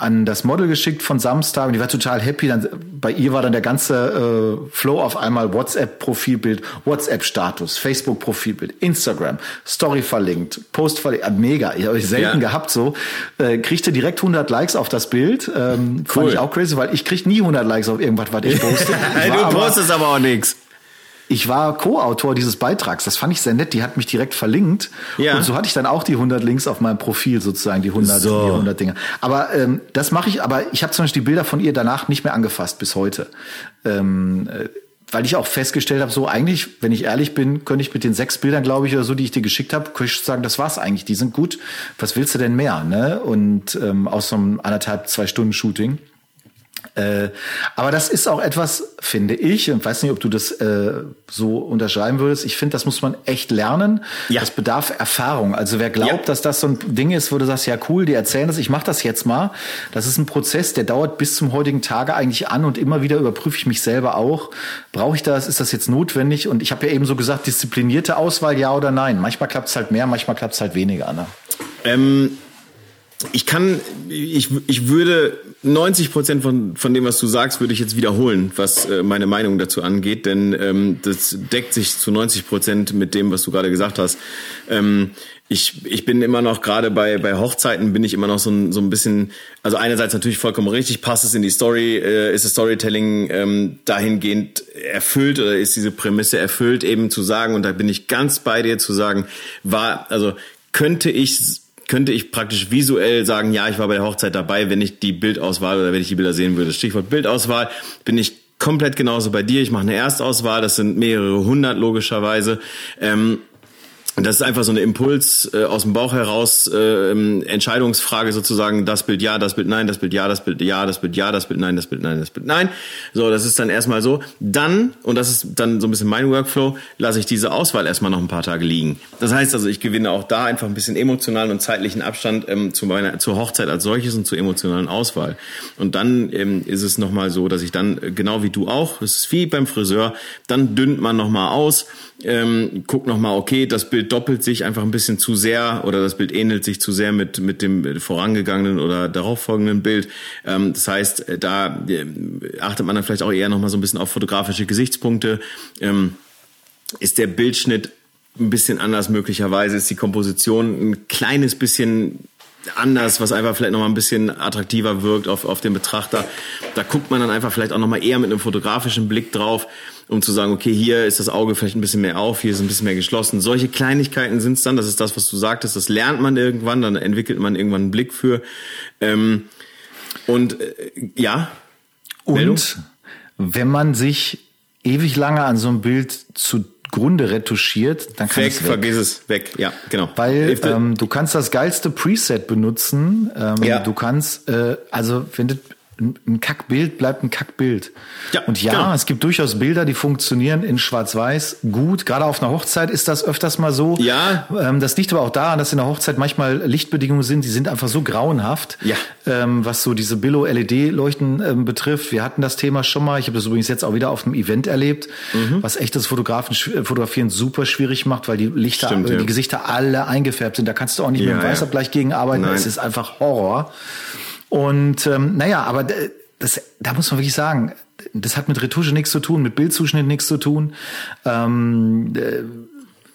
an das Model geschickt von Samstag und die war total happy. Dann, bei ihr war dann der ganze äh, Flow auf einmal WhatsApp-Profilbild, WhatsApp-Status, Facebook-Profilbild, Instagram, Story verlinkt, Post verlinkt. Äh, mega, ich habe ich selten ja. gehabt so. Äh, kriegte direkt 100 Likes auf das Bild. Ähm, cool. Fand ich auch crazy, weil ich krieg nie 100 Likes auf irgendwas, was ich poste. Du postest aber auch nichts. Ich war Co-Autor dieses Beitrags. Das fand ich sehr nett. Die hat mich direkt verlinkt. Ja. Und so hatte ich dann auch die 100 Links auf meinem Profil sozusagen, die 100, so. die 100 Dinge. Aber ähm, das mache ich, aber ich habe zum Beispiel die Bilder von ihr danach nicht mehr angefasst bis heute. Ähm, äh, weil ich auch festgestellt habe, so eigentlich, wenn ich ehrlich bin, könnte ich mit den sechs Bildern, glaube ich, oder so, die ich dir geschickt habe, könnte ich sagen, das war's eigentlich. Die sind gut. Was willst du denn mehr? Ne? Und ähm, aus so einem anderthalb, zwei Stunden Shooting. Äh, aber das ist auch etwas, finde ich, und weiß nicht, ob du das äh, so unterschreiben würdest. Ich finde, das muss man echt lernen. Ja. Das bedarf Erfahrung. Also wer glaubt, ja. dass das so ein Ding ist, wo du sagst, ja cool, die erzählen das, ich mache das jetzt mal. Das ist ein Prozess, der dauert bis zum heutigen Tage eigentlich an und immer wieder überprüfe ich mich selber auch. Brauche ich das? Ist das jetzt notwendig? Und ich habe ja eben so gesagt, disziplinierte Auswahl, ja oder nein. Manchmal klappt es halt mehr, manchmal klappt es halt weniger. Ne? Ähm ich kann, ich, ich würde 90 Prozent von, von dem, was du sagst, würde ich jetzt wiederholen, was äh, meine Meinung dazu angeht, denn ähm, das deckt sich zu 90 Prozent mit dem, was du gerade gesagt hast. Ähm, ich, ich bin immer noch gerade bei, bei Hochzeiten bin ich immer noch so ein, so ein bisschen, also einerseits natürlich vollkommen richtig, passt es in die Story, äh, ist das Storytelling ähm, dahingehend erfüllt oder ist diese Prämisse erfüllt, eben zu sagen, und da bin ich ganz bei dir zu sagen, war, also könnte ich könnte ich praktisch visuell sagen, ja, ich war bei der Hochzeit dabei, wenn ich die Bildauswahl oder wenn ich die Bilder sehen würde. Stichwort Bildauswahl bin ich komplett genauso bei dir. Ich mache eine Erstauswahl, das sind mehrere hundert logischerweise. Ähm, und das ist einfach so eine Impuls äh, aus dem Bauch heraus, äh, Entscheidungsfrage sozusagen, das Bild ja, das Bild nein, das Bild ja, das Bild ja, das Bild ja, das Bild nein, das Bild nein, das Bild nein. So, das ist dann erstmal so. Dann, und das ist dann so ein bisschen mein Workflow, lasse ich diese Auswahl erstmal noch ein paar Tage liegen. Das heißt also, ich gewinne auch da einfach ein bisschen emotionalen und zeitlichen Abstand ähm, zu meiner, zur Hochzeit als solches und zur emotionalen Auswahl. Und dann ähm, ist es nochmal so, dass ich dann, äh, genau wie du auch, es ist wie beim Friseur, dann dünnt man nochmal aus, ähm, guckt nochmal, okay, das Bild doppelt sich einfach ein bisschen zu sehr oder das Bild ähnelt sich zu sehr mit, mit dem vorangegangenen oder darauffolgenden Bild. Ähm, das heißt, äh, da äh, achtet man dann vielleicht auch eher nochmal so ein bisschen auf fotografische Gesichtspunkte. Ähm, ist der Bildschnitt ein bisschen anders möglicherweise, ist die Komposition ein kleines bisschen anders, was einfach vielleicht nochmal ein bisschen attraktiver wirkt auf, auf den Betrachter. Da guckt man dann einfach vielleicht auch nochmal eher mit einem fotografischen Blick drauf, um zu sagen, okay, hier ist das Auge vielleicht ein bisschen mehr auf, hier ist ein bisschen mehr geschlossen. Solche Kleinigkeiten sind es dann, das ist das, was du sagtest, das lernt man irgendwann, dann entwickelt man irgendwann einen Blick für. Ähm, und äh, ja. Und Meldung? wenn man sich ewig lange an so einem Bild zu Grunde retuschiert, dann kann weg, es weg. vergiss es, weg, ja, genau. Weil ähm, du kannst das geilste Preset benutzen. Ähm, ja. Du kannst, äh, also wenn du ein Kackbild bleibt ein Kackbild. Ja, und ja, genau. es gibt durchaus Bilder, die funktionieren in Schwarz-Weiß gut. Gerade auf einer Hochzeit ist das öfters mal so. Ja. Ähm, das liegt aber auch daran, dass in der Hochzeit manchmal Lichtbedingungen sind, die sind einfach so grauenhaft. Ja. Ähm, was so diese Billo-LED-Leuchten ähm, betrifft. Wir hatten das Thema schon mal. Ich habe das übrigens jetzt auch wieder auf einem Event erlebt, mhm. was echt das Fotografen, äh, Fotografieren super schwierig macht, weil die Lichter, Stimmt, äh, die Gesichter alle eingefärbt sind. Da kannst du auch nicht ja, mit dem Weißabgleich ja. gegen arbeiten. Es ist einfach Horror. Und ähm, naja, aber das, da muss man wirklich sagen, das hat mit Retusche nichts zu tun, mit Bildzuschnitt nichts zu tun. Ähm,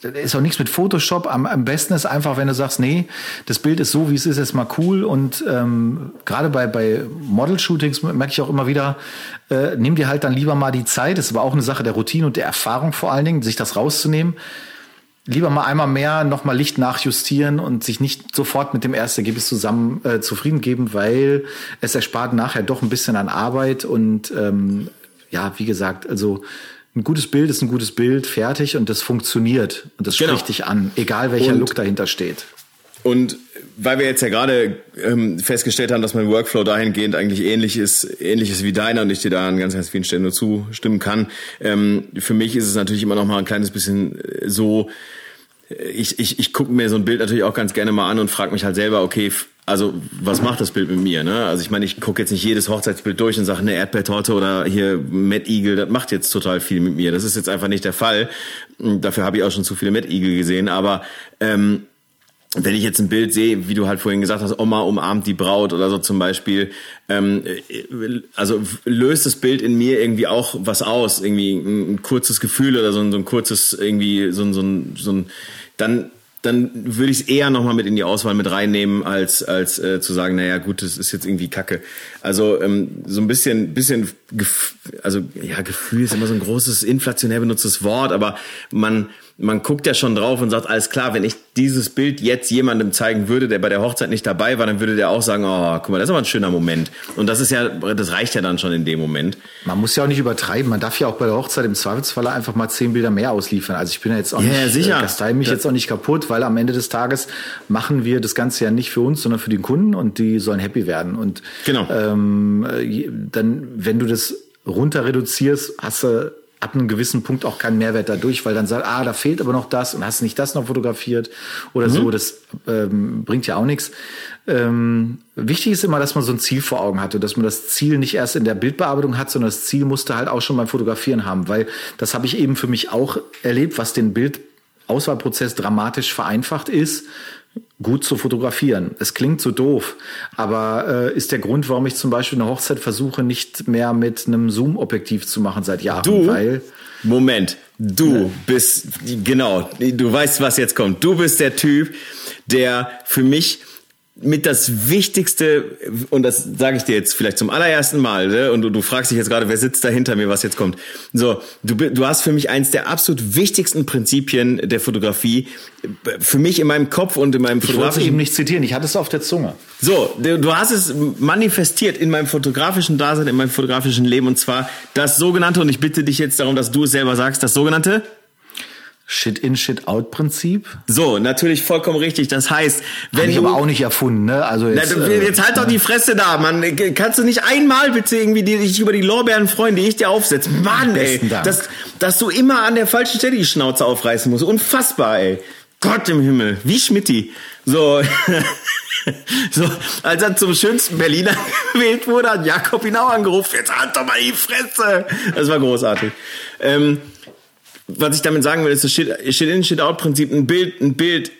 ist auch nichts mit Photoshop. Am, am besten ist einfach, wenn du sagst, nee, das Bild ist so, wie es ist, jetzt mal cool. Und ähm, gerade bei, bei Model-Shootings merke ich auch immer wieder, äh, nimm dir halt dann lieber mal die Zeit. Das ist aber auch eine Sache der Routine und der Erfahrung vor allen Dingen, sich das rauszunehmen lieber mal einmal mehr nochmal Licht nachjustieren und sich nicht sofort mit dem Erstergebnis zusammen äh, zufrieden geben, weil es erspart nachher doch ein bisschen an Arbeit und ähm, ja, wie gesagt, also ein gutes Bild ist ein gutes Bild, fertig und das funktioniert und das genau. spricht dich an, egal welcher und, Look dahinter steht. Und weil wir jetzt ja gerade ähm, festgestellt haben, dass mein Workflow dahingehend eigentlich ähnlich ist, ähnlich ist wie deiner und ich dir da an ganz, ganz vielen Stellen nur zustimmen kann. Ähm, für mich ist es natürlich immer noch mal ein kleines bisschen äh, so, äh, ich, ich, ich gucke mir so ein Bild natürlich auch ganz gerne mal an und frage mich halt selber, okay, also was macht das Bild mit mir? Ne? Also ich meine, ich gucke jetzt nicht jedes Hochzeitsbild durch und sage, eine Erdbeertorte oder hier Mad Eagle, das macht jetzt total viel mit mir. Das ist jetzt einfach nicht der Fall. Dafür habe ich auch schon zu viele Mad Eagle gesehen. Aber ähm, wenn ich jetzt ein Bild sehe, wie du halt vorhin gesagt hast, Oma umarmt die Braut oder so zum Beispiel, ähm, also löst das Bild in mir irgendwie auch was aus, irgendwie ein, ein kurzes Gefühl oder so ein, so ein kurzes irgendwie so ein, so ein, so ein dann dann würde ich es eher nochmal mit in die Auswahl mit reinnehmen, als, als äh, zu sagen, naja gut, das ist jetzt irgendwie Kacke. Also ähm, so ein bisschen, bisschen, also ja, Gefühl ist immer so ein großes, inflationär benutztes Wort, aber man, man guckt ja schon drauf und sagt, alles klar, wenn ich dieses Bild jetzt jemandem zeigen würde, der bei der Hochzeit nicht dabei war, dann würde der auch sagen, oh, guck mal, das ist aber ein schöner Moment. Und das ist ja, das reicht ja dann schon in dem Moment. Man muss ja auch nicht übertreiben. Man darf ja auch bei der Hochzeit im Zweifelsfalle einfach mal zehn Bilder mehr ausliefern. Also ich bin ja jetzt auch ja, nicht, sicher. Äh, mich das jetzt auch nicht kaputt, weil am Ende des Tages machen wir das Ganze ja nicht für uns, sondern für den Kunden und die sollen happy werden. Und genau. ähm, äh, dann, wenn du das runter reduzierst, hast du ab einem gewissen Punkt auch keinen Mehrwert dadurch, weil dann sagt, ah, da fehlt aber noch das und hast nicht das noch fotografiert oder mhm. so, das ähm, bringt ja auch nichts. Ähm, wichtig ist immer, dass man so ein Ziel vor Augen hat und dass man das Ziel nicht erst in der Bildbearbeitung hat, sondern das Ziel musste halt auch schon beim Fotografieren haben, weil das habe ich eben für mich auch erlebt, was den Bildauswahlprozess dramatisch vereinfacht ist, gut zu fotografieren. Es klingt so doof, aber äh, ist der Grund, warum ich zum Beispiel eine Hochzeit versuche, nicht mehr mit einem Zoom-Objektiv zu machen seit Jahren. Du? Weil Moment, du ja. bist genau, du weißt, was jetzt kommt. Du bist der Typ, der für mich mit das Wichtigste, und das sage ich dir jetzt vielleicht zum allerersten Mal, ne? und du, du fragst dich jetzt gerade, wer sitzt da hinter mir, was jetzt kommt. So, du, du hast für mich eins der absolut wichtigsten Prinzipien der Fotografie, für mich in meinem Kopf und in meinem fotografischen... Ich wollte eben nicht zitieren, ich hatte es auf der Zunge. So, du, du hast es manifestiert in meinem fotografischen Dasein, in meinem fotografischen Leben, und zwar das sogenannte, und ich bitte dich jetzt darum, dass du es selber sagst, das sogenannte... Shit-in, Shit-out-Prinzip. So, natürlich vollkommen richtig. Das heißt, wenn Hab ich du, aber auch nicht erfunden, ne? Also jetzt, na, jetzt halt doch die Fresse da, Mann. Kannst du nicht einmal bitte irgendwie dich über die Lorbeeren freuen, die ich dir aufsetze? Mann, ey, dass, dass du immer an der falschen Stelle die Schnauze aufreißen musst. Unfassbar, ey. Gott im Himmel, wie Schmitti. So, so, als er zum schönsten Berliner gewählt wurde, hat Jakob ihn auch angerufen. Jetzt halt doch mal die Fresse. Das war großartig. Ähm, was ich damit sagen will, ist das Shit-in, Shit-out-Prinzip. Ein Bild, ein Bild,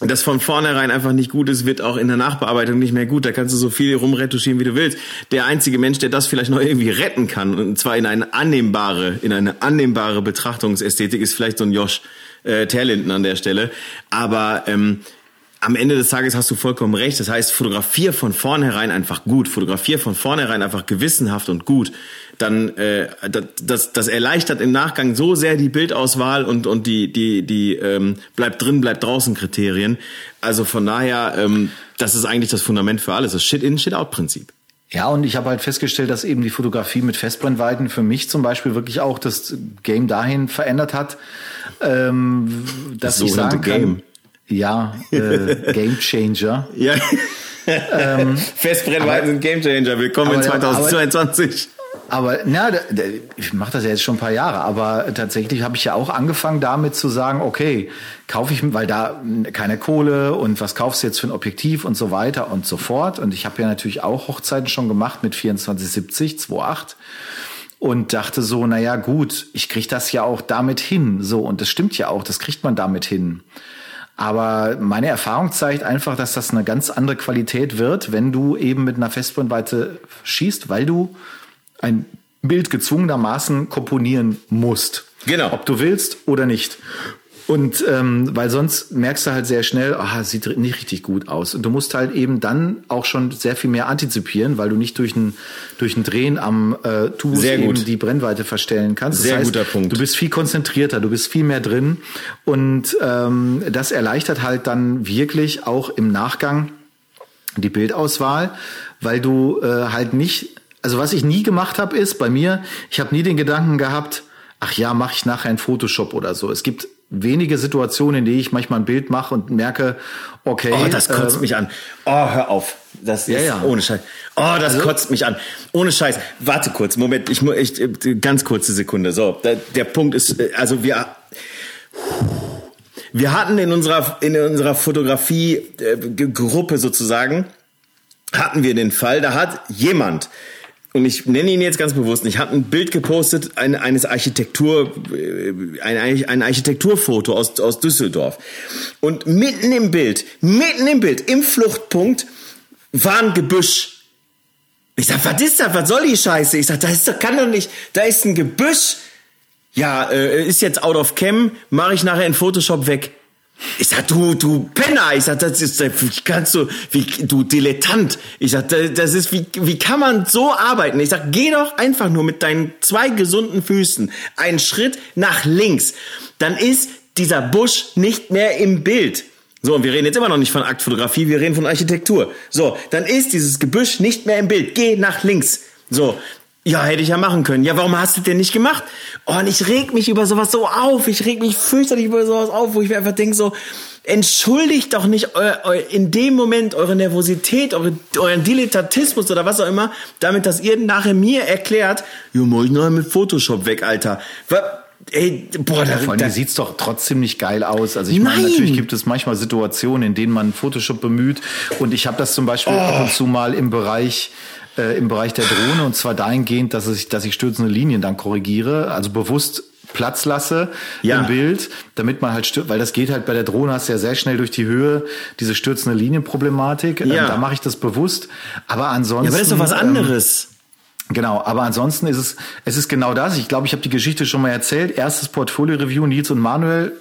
das von vornherein einfach nicht gut ist, wird auch in der Nachbearbeitung nicht mehr gut. Da kannst du so viel rumretuschieren, wie du willst. Der einzige Mensch, der das vielleicht noch irgendwie retten kann, und zwar in eine annehmbare, in eine annehmbare Betrachtungsästhetik, ist vielleicht so ein Josh äh, Terlinden an der Stelle. Aber ähm, am Ende des Tages hast du vollkommen recht. Das heißt, fotografier von vornherein einfach gut, fotografier von vornherein einfach gewissenhaft und gut. Dann äh, das, das erleichtert im Nachgang so sehr die Bildauswahl und und die die die ähm, bleibt drin, bleibt draußen Kriterien. Also von daher, ähm, das ist eigentlich das Fundament für alles. Das Shit-in, Shit-out-Prinzip. Ja, und ich habe halt festgestellt, dass eben die Fotografie mit Festbrennweiten für mich zum Beispiel wirklich auch das Game dahin verändert hat, ähm, dass das ich sagen kann, Game. ja, äh, Game Changer. ja. ähm, Festbrennweiten sind Game Changer. Willkommen in 2022. Aber na, ich mache das ja jetzt schon ein paar Jahre, aber tatsächlich habe ich ja auch angefangen damit zu sagen, okay, kaufe ich, weil da keine Kohle und was kaufst du jetzt für ein Objektiv und so weiter und so fort. Und ich habe ja natürlich auch Hochzeiten schon gemacht mit 2470, 2.8 und dachte so, na ja, gut, ich krieg das ja auch damit hin. So, und das stimmt ja auch, das kriegt man damit hin. Aber meine Erfahrung zeigt einfach, dass das eine ganz andere Qualität wird, wenn du eben mit einer Festbrennweite schießt, weil du ein Bild gezwungenermaßen komponieren musst. Genau. Ob du willst oder nicht. Und ähm, weil sonst merkst du halt sehr schnell, ah, sieht nicht richtig gut aus. Und du musst halt eben dann auch schon sehr viel mehr antizipieren, weil du nicht durch ein, durch ein Drehen am äh, Tubus eben die Brennweite verstellen kannst. Das sehr heißt, guter Punkt. Du bist viel konzentrierter, du bist viel mehr drin. Und ähm, das erleichtert halt dann wirklich auch im Nachgang die Bildauswahl, weil du äh, halt nicht also was ich nie gemacht habe, ist bei mir, ich habe nie den Gedanken gehabt, ach ja, mache ich nachher ein Photoshop oder so. Es gibt wenige Situationen, in denen ich manchmal ein Bild mache und merke, okay. Oh, das kotzt äh, mich an. Oh, hör auf. Das ja, ist ja. ohne Scheiß. Oh, das also, kotzt mich an. Ohne Scheiß. Warte kurz, Moment, ich, ich ganz kurze Sekunde. So, der, der Punkt ist, äh, also wir wir hatten in unserer in unserer Fotografie äh, Gruppe sozusagen hatten wir den Fall, da hat jemand und ich nenne ihn jetzt ganz bewusst Ich habe ein Bild gepostet ein, eines Architektur, äh, ein, ein Architekturfoto aus, aus Düsseldorf. Und mitten im Bild, mitten im Bild, im Fluchtpunkt, war ein Gebüsch. Ich sag, was ist das? Was soll die Scheiße? Ich sag, das ist, kann doch nicht, da ist ein Gebüsch. Ja, äh, ist jetzt out of cam, mache ich nachher in Photoshop weg. Ich sag, du, du Penner. Ich sag, das ist, wie kannst du, wie, du Dilettant. Ich sag, das ist, wie, wie kann man so arbeiten? Ich sag, geh doch einfach nur mit deinen zwei gesunden Füßen einen Schritt nach links. Dann ist dieser Busch nicht mehr im Bild. So, und wir reden jetzt immer noch nicht von Aktfotografie, wir reden von Architektur. So, dann ist dieses Gebüsch nicht mehr im Bild. Geh nach links. So, ja, hätte ich ja machen können. Ja, warum hast du denn nicht gemacht? Oh, und ich reg mich über sowas so auf. Ich reg mich fürchterlich über sowas auf, wo ich mir einfach denke so, entschuldigt doch nicht eu, eu, in dem Moment eure Nervosität, eure, euren Dilettantismus oder was auch immer, damit, dass ihr nachher mir erklärt, jo, mach ich noch mit Photoshop weg, Alter. Ey, boah, da, Vor allem da, sieht's doch trotzdem nicht geil aus. Also ich meine, natürlich gibt es manchmal Situationen, in denen man Photoshop bemüht. Und ich habe das zum Beispiel oh. ab und zu mal im Bereich äh, im Bereich der Drohne und zwar dahingehend, dass ich, dass ich stürzende Linien dann korrigiere, also bewusst Platz lasse ja. im Bild, damit man halt weil das geht halt bei der Drohne hast du ja sehr schnell durch die Höhe diese stürzende Linienproblematik. Ähm, ja. Ähm, da mache ich das bewusst. Aber ansonsten. Ja, aber das ist doch was ähm, anderes. Ähm, Genau, aber ansonsten ist es, es ist genau das. Ich glaube, ich habe die Geschichte schon mal erzählt. Erstes Portfolio-Review, Nils und Manuel,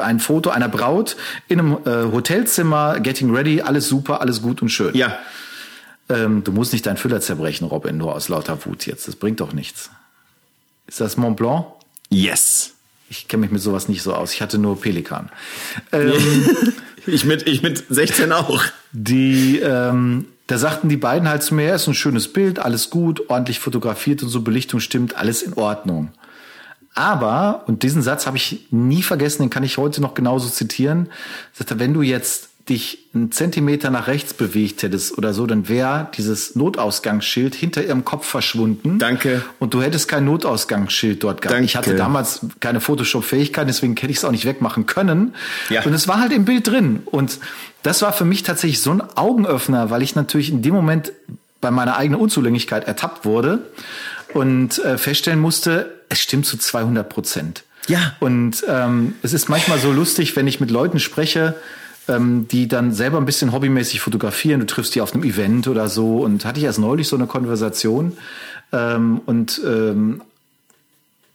ein Foto einer Braut in einem äh, Hotelzimmer, getting ready, alles super, alles gut und schön. Ja. Ähm, du musst nicht deinen Füller zerbrechen, Robin, nur aus lauter Wut jetzt. Das bringt doch nichts. Ist das Mont Blanc? Yes. Ich kenne mich mit sowas nicht so aus. Ich hatte nur Pelikan. Ähm, ich, mit, ich mit 16 auch. Die, ähm, da sagten die beiden halt zu mir, ist ein schönes Bild, alles gut, ordentlich fotografiert und so, Belichtung stimmt, alles in Ordnung. Aber, und diesen Satz habe ich nie vergessen, den kann ich heute noch genauso zitieren, sagte, wenn du jetzt dich einen Zentimeter nach rechts bewegt hättest oder so, dann wäre dieses Notausgangsschild hinter ihrem Kopf verschwunden. Danke. Und du hättest kein Notausgangsschild dort gehabt. Danke. Ich hatte damals keine Photoshop-Fähigkeit, deswegen hätte ich es auch nicht wegmachen können. Ja. Und es war halt im Bild drin. Und das war für mich tatsächlich so ein Augenöffner, weil ich natürlich in dem Moment bei meiner eigenen Unzulänglichkeit ertappt wurde und äh, feststellen musste, es stimmt zu 200 Prozent. Ja. Und ähm, es ist manchmal so lustig, wenn ich mit Leuten spreche, ähm, die dann selber ein bisschen hobbymäßig fotografieren. Du triffst die auf einem Event oder so. Und hatte ich erst neulich so eine Konversation. Ähm, und ähm,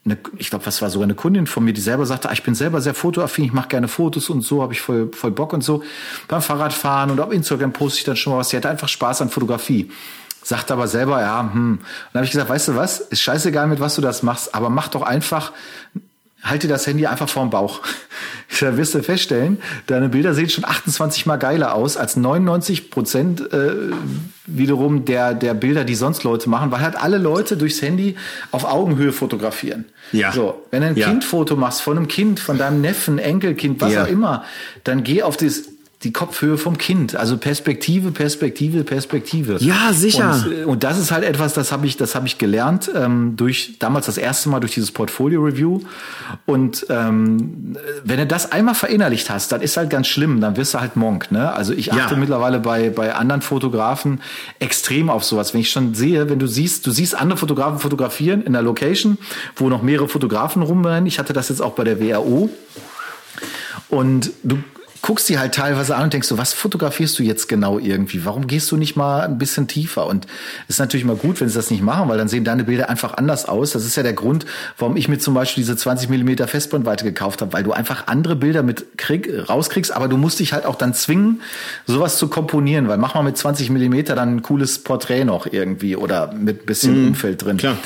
eine, ich glaube, was war sogar eine Kundin von mir, die selber sagte, ah, ich bin selber sehr fotoaffin, ich mache gerne Fotos und so, habe ich voll, voll Bock und so. Beim Fahrradfahren und auf Instagram poste ich dann schon mal was. Sie hatte einfach Spaß an Fotografie. Sagt aber selber, ja, hm. Und dann habe ich gesagt, weißt du was, ist scheißegal, mit was du das machst, aber mach doch einfach halt dir das Handy einfach vorm Bauch. Da wirst du feststellen, deine Bilder sehen schon 28 mal geiler aus als 99 Prozent äh, wiederum der, der Bilder, die sonst Leute machen, weil halt alle Leute durchs Handy auf Augenhöhe fotografieren. Ja. So, wenn du ein ja. Kindfoto machst von einem Kind, von deinem Neffen, Enkelkind, was ja. auch immer, dann geh auf das die Kopfhöhe vom Kind. Also Perspektive, Perspektive, Perspektive. Ja, sicher. Und, äh, und das ist halt etwas, das habe ich, das habe ich gelernt ähm, durch damals das erste Mal durch dieses Portfolio Review. Und ähm, wenn du das einmal verinnerlicht hast, dann ist halt ganz schlimm. Dann wirst du halt Monk. Ne? Also ich achte ja. mittlerweile bei bei anderen Fotografen extrem auf sowas. Wenn ich schon sehe, wenn du siehst, du siehst andere Fotografen fotografieren in der Location, wo noch mehrere Fotografen rumrennen. Ich hatte das jetzt auch bei der WRO. Und du guckst die halt teilweise an und denkst so, was fotografierst du jetzt genau irgendwie? Warum gehst du nicht mal ein bisschen tiefer? Und ist natürlich mal gut, wenn sie das nicht machen, weil dann sehen deine Bilder einfach anders aus. Das ist ja der Grund, warum ich mir zum Beispiel diese 20 Millimeter Festbrennweite gekauft habe, weil du einfach andere Bilder mit krieg, rauskriegst, aber du musst dich halt auch dann zwingen, sowas zu komponieren, weil mach mal mit 20 Millimeter dann ein cooles Porträt noch irgendwie oder mit bisschen mhm, Umfeld drin. Klar.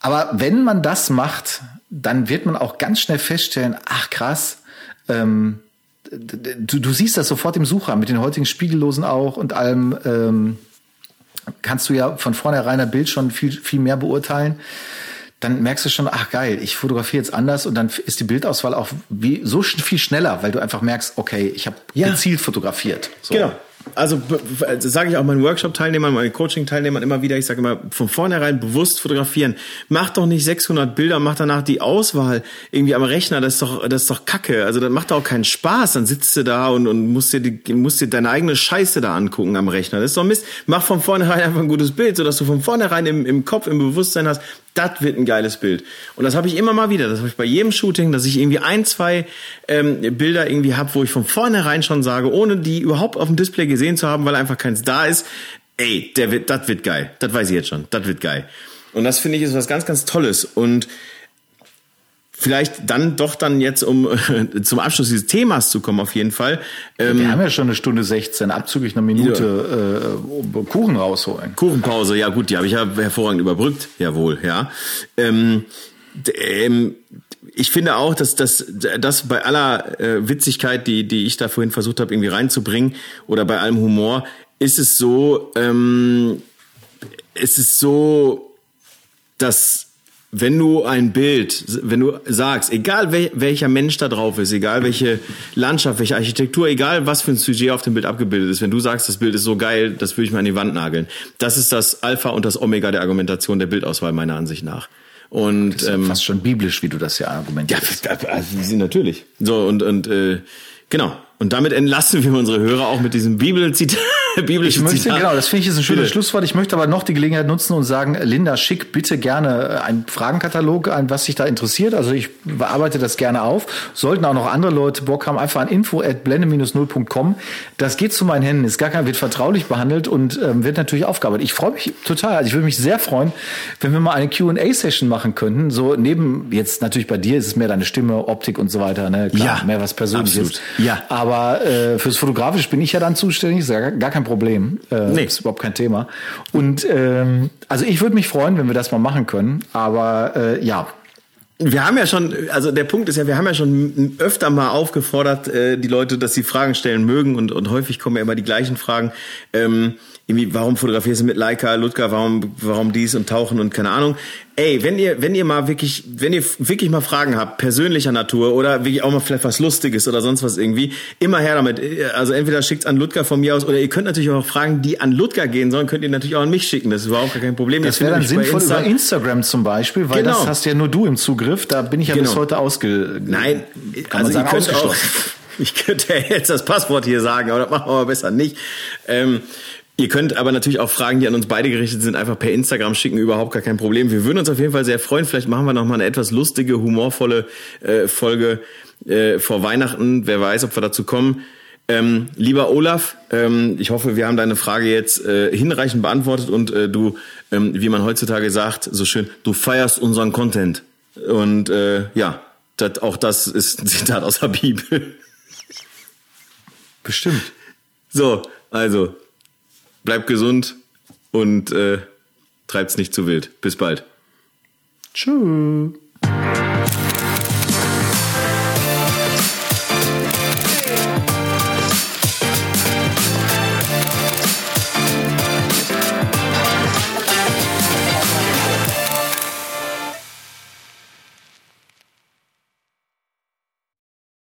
Aber wenn man das macht, dann wird man auch ganz schnell feststellen, ach krass, ähm, du, du siehst das sofort im Sucher, mit den heutigen Spiegellosen auch und allem, ähm, kannst du ja von vornherein ein Bild schon viel, viel mehr beurteilen. Dann merkst du schon, ach geil, ich fotografiere jetzt anders und dann ist die Bildauswahl auch wie, so viel schneller, weil du einfach merkst, okay, ich habe ja. gezielt fotografiert. So. Genau also sage ich auch meinen Workshop-Teilnehmern, meinen Coaching-Teilnehmern immer wieder, ich sage immer, von vornherein bewusst fotografieren. Mach doch nicht 600 Bilder, mach danach die Auswahl irgendwie am Rechner, das ist doch, das ist doch Kacke. Also das macht doch auch keinen Spaß, dann sitzt du da und, und musst, dir die, musst dir deine eigene Scheiße da angucken am Rechner. Das ist doch Mist. Mach von vornherein einfach ein gutes Bild, sodass du von vornherein im, im Kopf, im Bewusstsein hast, das wird ein geiles Bild. Und das habe ich immer mal wieder. Das habe ich bei jedem Shooting, dass ich irgendwie ein, zwei ähm, Bilder irgendwie habe, wo ich von vornherein schon sage, ohne die überhaupt auf dem Display gesehen zu haben, weil einfach keins da ist, ey, der wird, das wird geil. Das weiß ich jetzt schon. Das wird geil. Und das finde ich ist was ganz, ganz Tolles. Und vielleicht dann doch dann jetzt, um zum Abschluss dieses Themas zu kommen, auf jeden Fall. Ähm, Wir haben ja schon eine Stunde 16, abzüglich einer Minute ja. äh, Kuchen rausholen. Kuchenpause, ja gut, die habe ich ja hervorragend überbrückt, jawohl, ja. Ähm, ähm, ich finde auch, dass das, das bei aller äh, Witzigkeit, die, die ich da vorhin versucht habe, irgendwie reinzubringen, oder bei allem Humor, ist es so, ähm, ist es so, dass wenn du ein Bild, wenn du sagst, egal wel, welcher Mensch da drauf ist, egal welche Landschaft, welche Architektur, egal was für ein Sujet auf dem Bild abgebildet ist, wenn du sagst, das Bild ist so geil, das würde ich mal an die Wand nageln. Das ist das Alpha und das Omega der Argumentation der Bildauswahl meiner Ansicht nach. Und das ist ähm, fast schon biblisch, wie du das ja argumentierst. Ja, also, natürlich. So und und äh, genau. Und damit entlassen wir unsere Hörer auch mit diesem Bibelzitat. Ich möchte, Zitat. Genau, das finde ich ist ein schönes Schlusswort. Ich möchte aber noch die Gelegenheit nutzen und sagen, Linda, schick bitte gerne einen Fragenkatalog an, was dich da interessiert. Also ich bearbeite das gerne auf. Sollten auch noch andere Leute Bock haben, einfach an info at blende-0.com. Das geht zu meinen Händen, ist gar kein, wird vertraulich behandelt und ähm, wird natürlich aufgearbeitet. Ich freue mich total. Also ich würde mich sehr freuen, wenn wir mal eine Q&A-Session machen könnten. So neben, jetzt natürlich bei dir ist es mehr deine Stimme, Optik und so weiter. Ne? Klar, ja, mehr was Persönliches. Absolut. Ja. Aber äh, fürs Fotografisch bin ich ja dann zuständig. Ist ja gar kein kein Problem. Äh, nee. Ist überhaupt kein Thema. Und ähm, also ich würde mich freuen, wenn wir das mal machen können. Aber äh, ja, wir haben ja schon, also der Punkt ist ja, wir haben ja schon öfter mal aufgefordert, äh, die Leute, dass sie Fragen stellen mögen und, und häufig kommen ja immer die gleichen Fragen. Ähm, irgendwie, warum fotografierst du mit Leica, Ludger, warum, warum dies und tauchen und keine Ahnung. Ey, wenn ihr, wenn ihr mal wirklich, wenn ihr wirklich mal Fragen habt, persönlicher Natur oder wirklich auch mal vielleicht was Lustiges oder sonst was irgendwie, immer her damit. Also entweder schickt's an Ludger von mir aus oder ihr könnt natürlich auch Fragen, die an Ludger gehen sollen, könnt ihr natürlich auch an mich schicken. Das ist überhaupt kein Problem. Das wäre dann sinnvoll Insta über Instagram zum Beispiel, weil genau. das hast ja nur du im Zugriff. Da bin ich ja genau. bis heute ausge... Nein, also sagen, ihr könnt auch, ich könnte jetzt das Passwort hier sagen, aber das machen wir mal besser nicht. Ähm, Ihr könnt aber natürlich auch Fragen, die an uns beide gerichtet sind, einfach per Instagram schicken, überhaupt gar kein Problem. Wir würden uns auf jeden Fall sehr freuen. Vielleicht machen wir noch mal eine etwas lustige, humorvolle äh, Folge äh, vor Weihnachten. Wer weiß, ob wir dazu kommen. Ähm, lieber Olaf, ähm, ich hoffe, wir haben deine Frage jetzt äh, hinreichend beantwortet und äh, du, ähm, wie man heutzutage sagt, so schön, du feierst unseren Content. Und äh, ja, das, auch das ist ein Zitat aus der Bibel. Bestimmt. So, also bleibt gesund und äh, treibt's nicht zu wild. Bis bald. Tschüss.